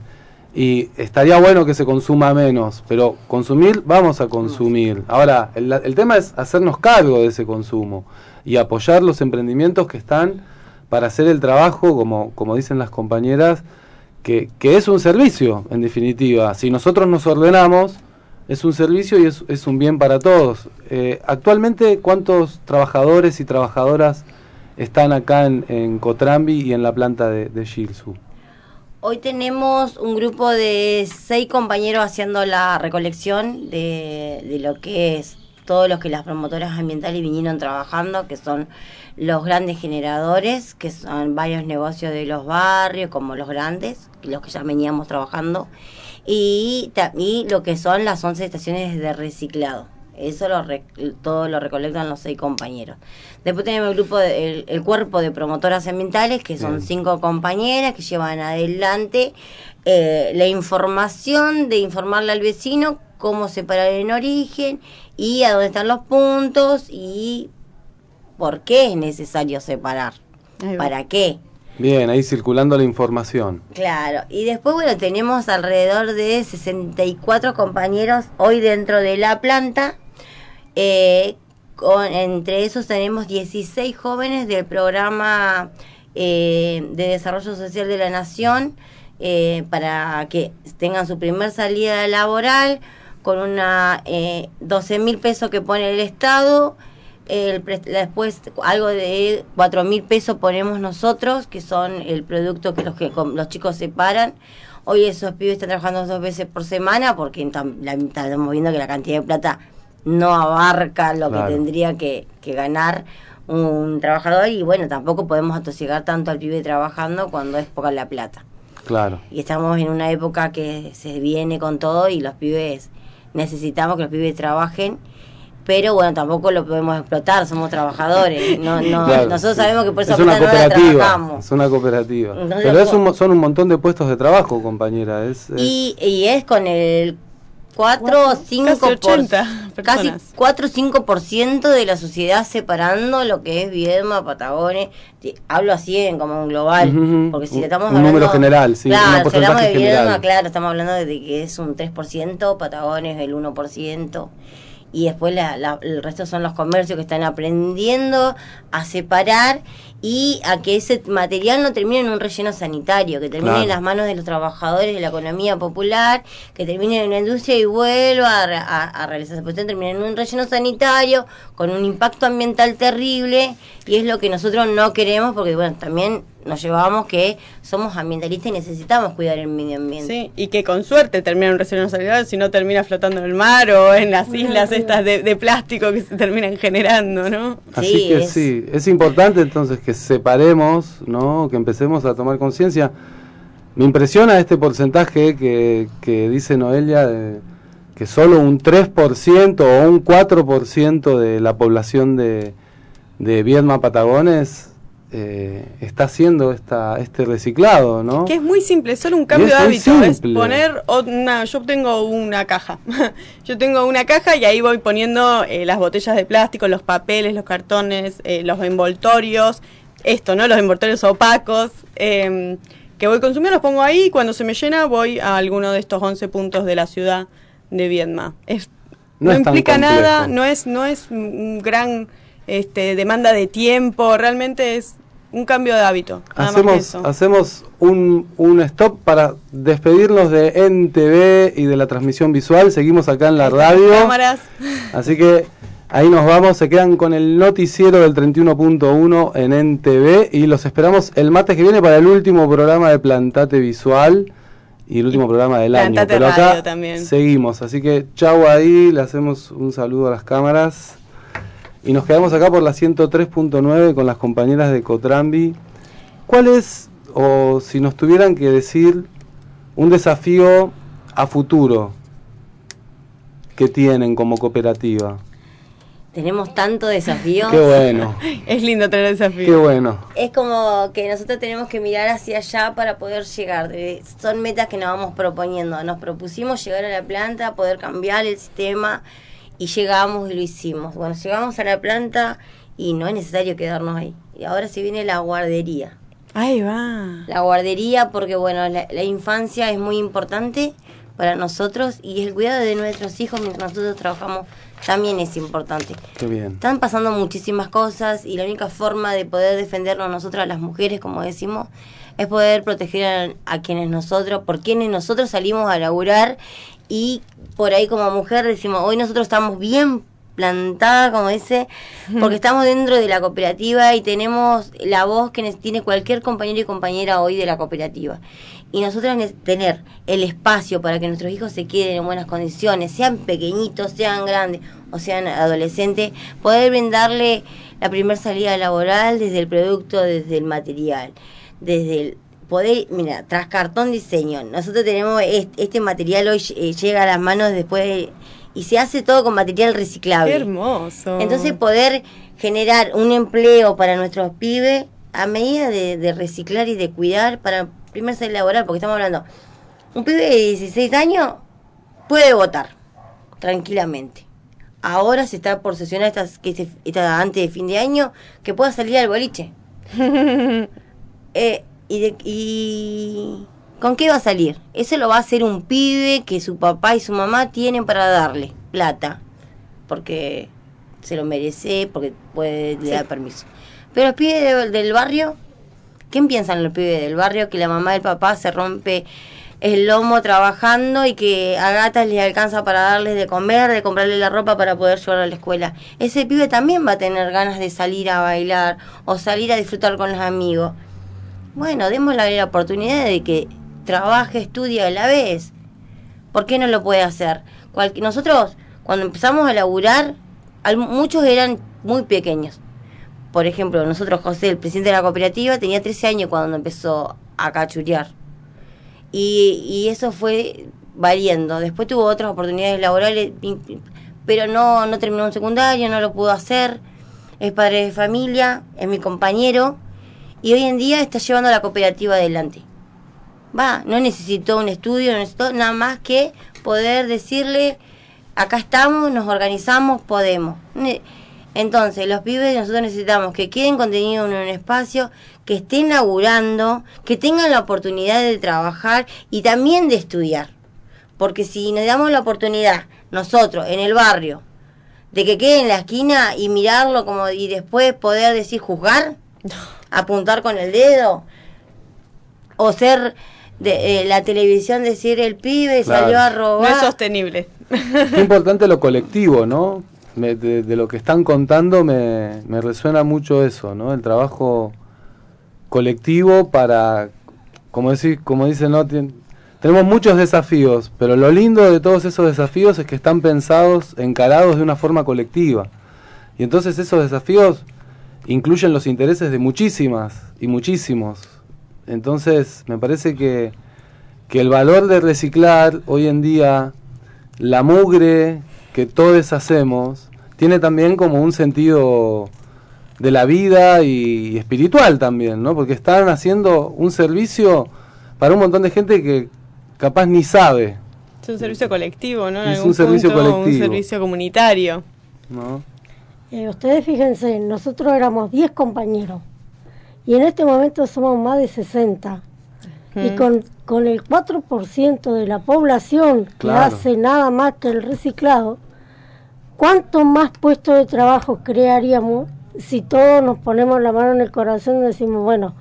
y estaría bueno que se consuma menos, pero consumir, vamos a consumir. Ahora, el, el tema es hacernos cargo de ese consumo y apoyar los emprendimientos que están para hacer el trabajo, como, como dicen las compañeras, que, que es un servicio, en definitiva. Si nosotros nos ordenamos, es un servicio y es, es un bien para todos. Eh, actualmente, ¿cuántos trabajadores y trabajadoras están acá en, en Cotrambi y en la planta de, de Gilsu?
Hoy tenemos un grupo de seis compañeros haciendo la recolección de, de lo que es todos los que las promotoras ambientales vinieron trabajando, que son los grandes generadores, que son varios negocios de los barrios, como los grandes, los que ya veníamos trabajando, y, y lo que son las 11 estaciones de reciclado. Eso lo re- todo lo recolectan los seis compañeros. Después tenemos el grupo, de- el, el cuerpo de promotoras ambientales, que son
Bien.
cinco compañeras que llevan adelante eh, la información de informarle al vecino cómo separar en origen y a dónde están los puntos y por qué es necesario separar. ¿Para qué?
Bien, ahí circulando la información.
Claro, y después, bueno, tenemos alrededor de 64 compañeros hoy dentro de la planta. Eh, con, entre esos tenemos 16 jóvenes del programa eh, de desarrollo social de la nación eh, para que tengan su primer salida laboral con una eh, 12 mil pesos que pone el Estado. El, después algo de 4 mil pesos ponemos nosotros, que son el producto que los, que los chicos separan. Hoy esos pibes están trabajando dos veces por semana porque estamos viendo que la cantidad de plata no abarca lo
Claro.
que tendría que, que ganar un trabajador y bueno, tampoco podemos atosigar tanto al pibe trabajando cuando es poca la plata.
Claro.
Y estamos en una época que se viene con todo y los pibes necesitamos que los pibes trabajen, pero bueno, tampoco lo podemos explotar, somos trabajadores. No, no,
Claro.
Nosotros sabemos que por esa
es una
no la trabajamos.
Es una cooperativa.
Entonces,
Pero es un son un montón de puestos de trabajo, compañera. Es, es-
Y, y es con el 4 o 5
Casi
por-
80
casi
personas.
4 o 5% de la sociedad separando lo que es Viedma, Patagones. Hablo así en como un global,
Ujú,
porque si le estamos
un
hablando
número general, sí, un
Claro, si hablamos de Viedma,
general.
claro, estamos hablando de que es un 3%, Patagones el 1%. Y después la- la- el resto son los comercios que están aprendiendo a separar y a que ese material no termine en un relleno sanitario, que termine
Claro.
en las manos de los trabajadores de la economía popular, que termine en la industria y vuelva a, a, a realizarse. Pues termine en un relleno sanitario con un impacto ambiental terrible y es lo que nosotros no queremos porque, bueno, también nos llevamos que somos ambientalistas y necesitamos cuidar el medio ambiente.
Sí, y que con suerte termina en relleno sanitario, si no termina flotando en el mar o en las islas estas de, de plástico que se terminan generando, ¿no?
Así que sí, es importante entonces que separemos, ¿no? que empecemos a tomar conciencia. Me impresiona este porcentaje que, que dice Noelia, de que solo un 3% o un 4% de la población de, de Viedma Patagones eh, está haciendo esta, este reciclado, ¿no?
Que es muy simple, solo un cambio
es
de hábito. Es poner una. Yo tengo una caja. yo tengo una caja y ahí voy poniendo eh, las botellas de plástico, los papeles, los cartones, eh, los envoltorios. Esto, ¿no? Los envoltorios opacos. eh, que voy consumiendo, los pongo ahí y cuando se me llena voy a alguno de estos 11 puntos de la ciudad de Viedma. Es,
No es
implica nada, no es, no es un gran este, demanda de tiempo, realmente es un cambio de hábito. Nada más que
Hacemos,
eso.
hacemos un, un stop para despedirnos de NTV y de la transmisión visual. Seguimos acá en la radio.
Cámaras.
Así que ahí nos vamos. Se quedan con el noticiero del 31.1 en NTV y los esperamos el martes que viene para el último programa de Plantate Visual y el último programa del año. Pero acá
también.
seguimos. Así que chau ahí. Le hacemos un saludo a las cámaras. Y nos quedamos acá por la 103.9 con las compañeras de Cotrambi. ¿Cuál es, o si nos tuvieran que decir, un desafío a futuro que tienen como cooperativa?
Tenemos tanto desafío.
Qué bueno,
Es lindo tener desafío.
qué bueno.
Es como que nosotros tenemos que mirar hacia allá para poder llegar. Eh, Son metas que nos vamos proponiendo. Nos propusimos llegar a la planta, poder cambiar el sistema y llegamos y lo hicimos. Bueno, llegamos a la planta y no es necesario quedarnos ahí. Y ahora se viene la guardería.
Ahí va.
La guardería porque, bueno, la, la infancia es muy importante para nosotros y el cuidado de nuestros hijos mientras nosotros trabajamos también es importante.
Qué bien.
Están pasando muchísimas cosas y la única forma de poder defendernos nosotras las mujeres, como decimos, es poder proteger a, a quienes nosotros, por quienes nosotros salimos a laburar y por ahí como mujer decimos, hoy nosotros estamos bien plantada, como dice, porque estamos dentro de la cooperativa y tenemos la voz que ne- tiene cualquier compañero y compañera hoy de la cooperativa. Y nosotros ne- tener el espacio para que nuestros hijos se queden en buenas condiciones, sean pequeñitos, sean grandes o sean adolescentes, poder brindarle la primera salida laboral desde el producto, desde el material, desde el poder, mira, tras cartón diseño, nosotros tenemos est- este, material hoy eh, llega a las manos después de- y se hace todo con material reciclable.
Qué hermoso.
Entonces poder generar un empleo para nuestros pibes a medida de, de reciclar y de cuidar para primer salir laboral, porque estamos hablando, un pibe de 16 años puede votar tranquilamente. Ahora se está por sesionar estas, que se, esta, antes de fin de año que pueda salir al boliche. Eh, y, de- y con qué va a salir? Eso lo va a hacer un pibe que su papá y su mamá tienen para darle plata, porque se lo merece, porque puede le dar permiso. Pero los pibes de- del barrio, ¿quién piensan los pibes del barrio que la mamá y el papá se rompe el lomo trabajando y que a gatas les alcanza para darles de comer, de comprarle la ropa para poder llevarlo a la escuela? Ese pibe también va a tener ganas de salir a bailar o salir a disfrutar con los amigos. Bueno, démosle la oportunidad de que trabaje, estudie a la vez. ¿Por qué no lo puede hacer? Cualqui- nosotros, cuando empezamos a laburar, muchos eran muy pequeños. Por ejemplo, nosotros, José, el presidente de la cooperativa, tenía 13 años cuando empezó a cachurear. Y, y eso fue variando. Después tuvo otras oportunidades laborales, pero no, no terminó un secundario, no lo pudo hacer. Es padre de familia, es mi compañero. Y hoy en día está llevando la cooperativa adelante. Va, no necesitó un estudio, no necesitó nada más que poder decirle, acá estamos, nos organizamos, podemos. Entonces, los pibes nosotros necesitamos que queden contenido en un espacio, que estén laburando, que tengan la oportunidad de trabajar y también de estudiar. Porque si nos damos la oportunidad, nosotros, en el barrio, de que quede en la esquina y mirarlo como y después poder decir juzgar, apuntar con el dedo, o ser de eh, la televisión decir el pibe
Claro.
salió a
No
robar.
es sostenible.
Qué importante lo colectivo, ¿no? Me- de, de lo que están contando me, me resuena mucho eso, ¿no? El trabajo colectivo para, como, decir, como dicen, ¿no? Tien- tenemos muchos desafíos, pero lo lindo de todos esos desafíos es que están pensados, encarados de una forma colectiva. Y entonces esos desafíos incluyen los intereses de muchísimas y muchísimos. Entonces me parece que, que el valor de reciclar hoy en día, la mugre que todos hacemos, tiene también como un sentido de la vida y espiritual también, ¿no? Porque están haciendo un servicio para un montón de gente que capaz ni sabe,
Es un servicio colectivo, ¿no? En
Es
algún
un servicio
punto, Un
colectivo.
servicio comunitario.
¿no?
Eh, ustedes fíjense, nosotros éramos 10 compañeros y en este momento somos más de 60. Y con, con el 4% de la población que
Claro.
hace nada más que el reciclado, ¿cuántos más puestos de trabajo crearíamos si todos nos ponemos la mano en el corazón y decimos, bueno,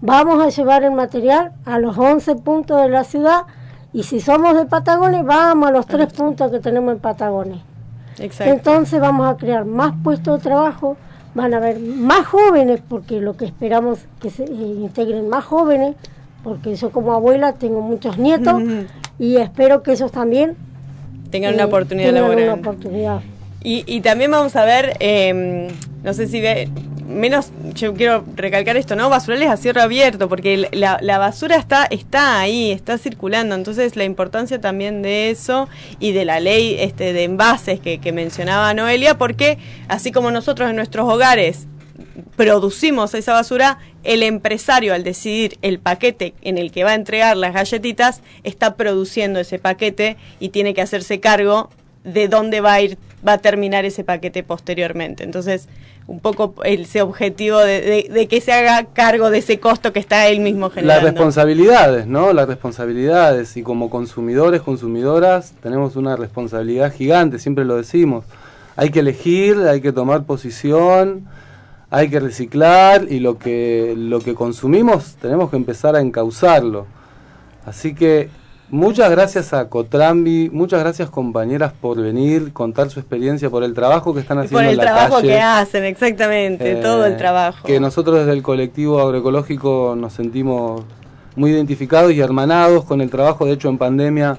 vamos a llevar el material a los 11 puntos de la ciudad y si somos de Patagones, vamos a los tres puntos que tenemos en Patagones?
Exacto.
Entonces vamos a crear más puestos de trabajo, van a haber más jóvenes, porque lo que esperamos que se eh, integren más jóvenes, porque yo como abuela tengo muchos nietos y espero que ellos también
Tengan
eh,
una oportunidad
tengan
laboral.
una oportunidad.
Y, y también vamos a ver, eh, no sé si ve, menos, yo quiero recalcar esto, ¿no? Basurales a cierre abierto, porque la, la basura está, está ahí, está circulando, entonces la importancia también de eso y de la ley este, de envases que, que mencionaba Noelia, porque así como nosotros en nuestros hogares producimos esa basura, el empresario al decidir el paquete en el que va a entregar las galletitas está produciendo ese paquete y tiene que hacerse cargo de dónde va a ir va a terminar ese paquete posteriormente. Entonces, un poco ese objetivo de, de- de que se haga cargo de ese costo que está él mismo
Las
generando.
responsabilidades, ¿no? Las responsabilidades. Y como consumidores, consumidoras, tenemos una responsabilidad gigante, siempre lo decimos. Hay que elegir, hay que tomar posición, hay que reciclar y lo que, lo que consumimos tenemos que empezar a encauzarlo. Así que muchas gracias a Cotrambi, muchas gracias compañeras por venir, contar su experiencia, por el trabajo que están
Y
haciendo
por el
en la
trabajo
calle.
que hacen, exactamente,
Eh,
todo el trabajo.
Que nosotros desde el colectivo agroecológico nos sentimos muy identificados y hermanados con el trabajo. De hecho, en pandemia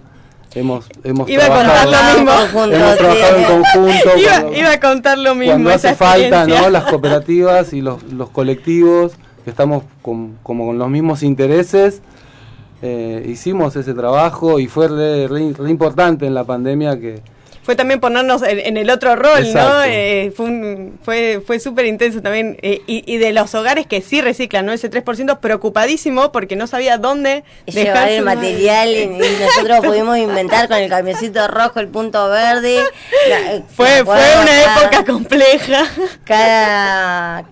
hemos, hemos
Iba a contar
trabajado,
lo mismo.
hemos trabajado en conjunto.
iba,
cuando-
iba a contar lo mismo.
cuando hace falta. ¿no? Las cooperativas y los, los colectivos que estamos con- como con los mismos intereses. Eh, hicimos ese trabajo y fue re, re- importante en la pandemia que,
fue también ponernos en, en el otro rol, ¿no? Eh, fue un- fue fue súper intenso también. eh, y, y de los hogares que sí reciclan, ¿no? Ese 3% preocupadísimo porque no sabía dónde
llevar
dejar
el material y nosotros pudimos inventar con el camioncito rojo el punto verde La- eh,
Fue, fue una
cada-
época compleja.
cada,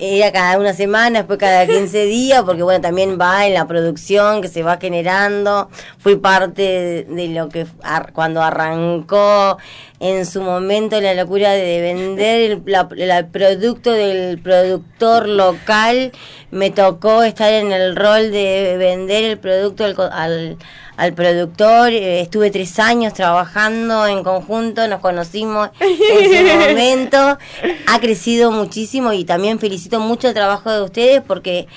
era cada una semana, después cada 15 días, porque bueno, también va en la producción que se va generando. Fui parte de, de lo que ar- cuando arrancó en su momento la locura de vender el, la- la- el producto del productor local. Me tocó estar en el rol de vender el producto al, al productor. Eh, Estuve tres años trabajando en conjunto, nos conocimos en su momento. Ha crecido muchísimo y también felicito mucho el trabajo de ustedes porque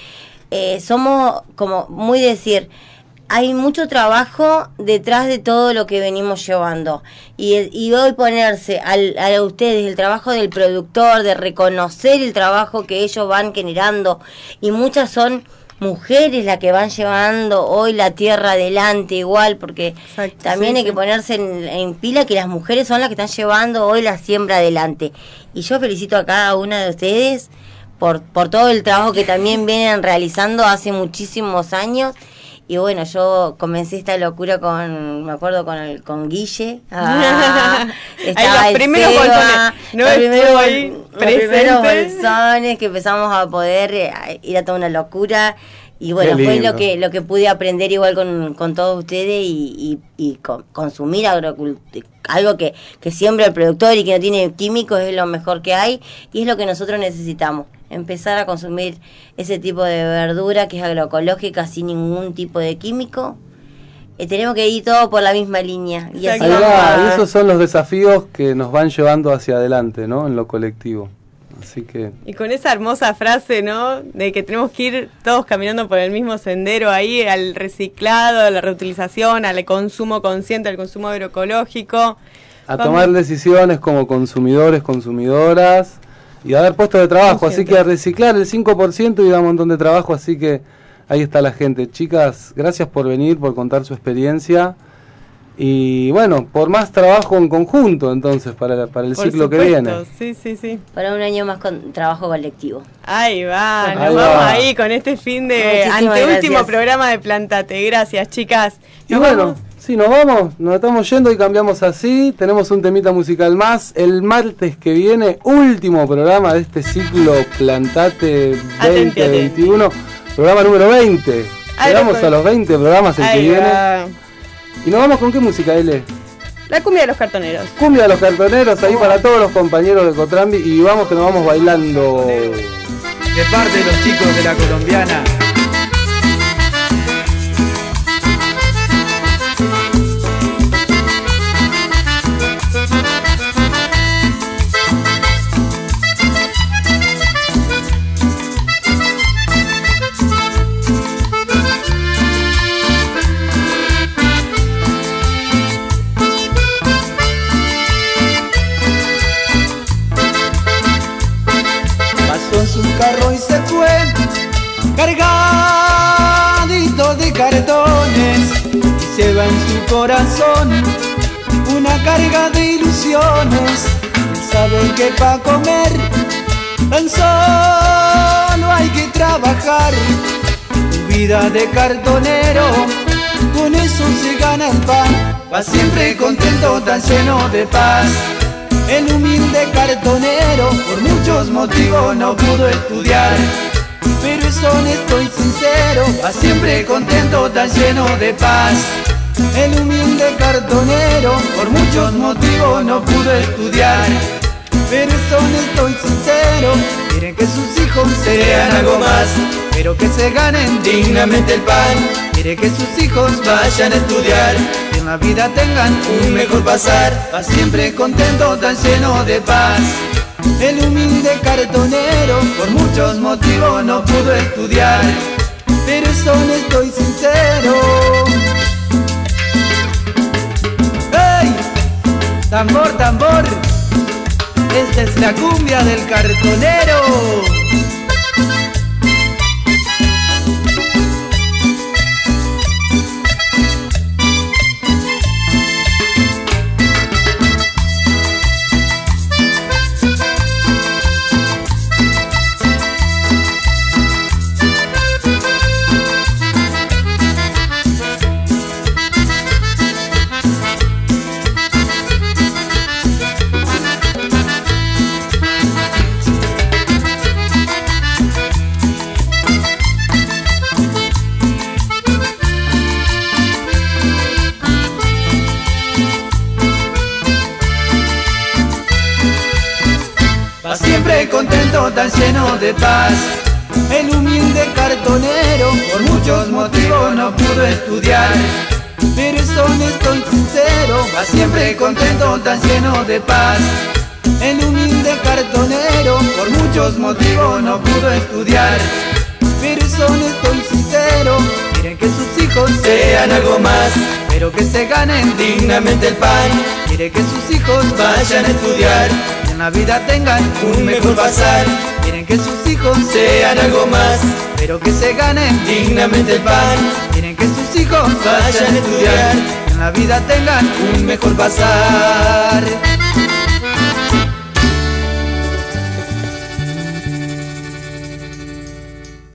eh, somos como muy decir, hay mucho trabajo detrás de todo lo que venimos llevando. Y, y hoy ponerse al, a ustedes el trabajo del productor, de reconocer el trabajo que ellos van generando, y muchas son mujeres las que van llevando hoy la tierra adelante igual, porque también
sí,
hay que ponerse en, en pila que las mujeres son las que están llevando hoy la siembra adelante. Y yo felicito a cada una de ustedes por, por todo el trabajo que también vienen realizando hace muchísimos años. Y bueno, yo comencé esta locura con, me acuerdo con el, con Guille. Ah, estaba
los
el
primeros
Seba,
bolsones. No
los primeros,
ahí
bol- los primeros bolsones que empezamos a poder eh, ir a toda una locura. Y bueno, fue lo que lo que pude aprender igual con, con todos ustedes y, y, y con- consumir agrocultura. Algo que, que siembra el productor y que no tiene químicos es lo mejor que hay y es lo que nosotros necesitamos. Empezar a consumir ese tipo de verdura que es agroecológica sin ningún tipo de químico. Eh, tenemos que ir todo por la misma línea. Y así
va, esos son los desafíos que nos van llevando hacia adelante, ¿no? En lo colectivo. Así que
Y con esa hermosa frase, ¿no? De que tenemos que ir todos caminando por el mismo sendero ahí, al reciclado, a la reutilización, al consumo consciente, al consumo agroecológico.
a
Vamos-
tomar decisiones como consumidores, consumidoras y a dar puestos de trabajo. Así que a reciclar el 5% y da un montón de trabajo. Así que ahí está la gente. Chicas, gracias por venir, por contar su experiencia. Y bueno, por más trabajo en conjunto entonces para, para el
Por
ciclo que viene.
Sí, sí, sí.
Para un año más con trabajo colectivo.
Ahí va, nos
Ahí
vamos
va.
ahí con este fin de
Muchísimas
anteúltimo
gracias.
programa de Plantate. Gracias, chicas.
Y bueno,
vamos.
Sí, nos vamos, nos estamos yendo y cambiamos así. Tenemos un temita musical más. El martes que viene, último programa de este ciclo Plantate
Atenti,
2021, programa número 20.
Ahí
Llegamos a los 20 programas el que viene. ¿Y nos vamos con qué música, L?
La cumbia de los cartoneros.
Cumbia de los cartoneros ahí para todos los compañeros de Cotrambi y vamos que nos vamos bailando.
De parte de los chicos de la colombiana.
Cargadito de cartones, y lleva en su corazón una carga de ilusiones. Él sabe que para comer tan solo hay que trabajar. Vida de cartonero, con eso se gana el pan. Va siempre contento, tan lleno de paz. El humilde cartonero por muchos motivos no pudo estudiar. Pero es honesto y sincero, va siempre contento, tan lleno de paz. El humilde cartonero por muchos motivos no pudo estudiar. Pero es honesto y sincero, quieren que sus hijos sean algo más, pero que se ganen dignamente el pan. Quiere que sus hijos vayan a estudiar, que en la vida tengan un mejor pasar. Va siempre contento, tan lleno de paz. El humilde cartonero por muchos motivos no pudo estudiar, pero es honesto y sincero. ¡Hey! Tambor, tambor. Esta es la cumbia del cartonero. Tan lleno de paz. El humilde cartonero por muchos motivos no pudo estudiar. Pero es honesto sincero, va siempre contento, tan lleno de paz. El humilde cartonero por muchos motivos no pudo estudiar. Pero es honesto sincero, quieren que sus hijos sean algo más, pero que se ganen dignamente el pan. Quiere que sus hijos vayan a estudiar en la vida tengan un mejor pasar. Quieren que sus hijos sean algo más, pero que se ganen dignamente el pan. Quieren que sus hijos vayan a estudiar en la vida tengan un mejor pasar.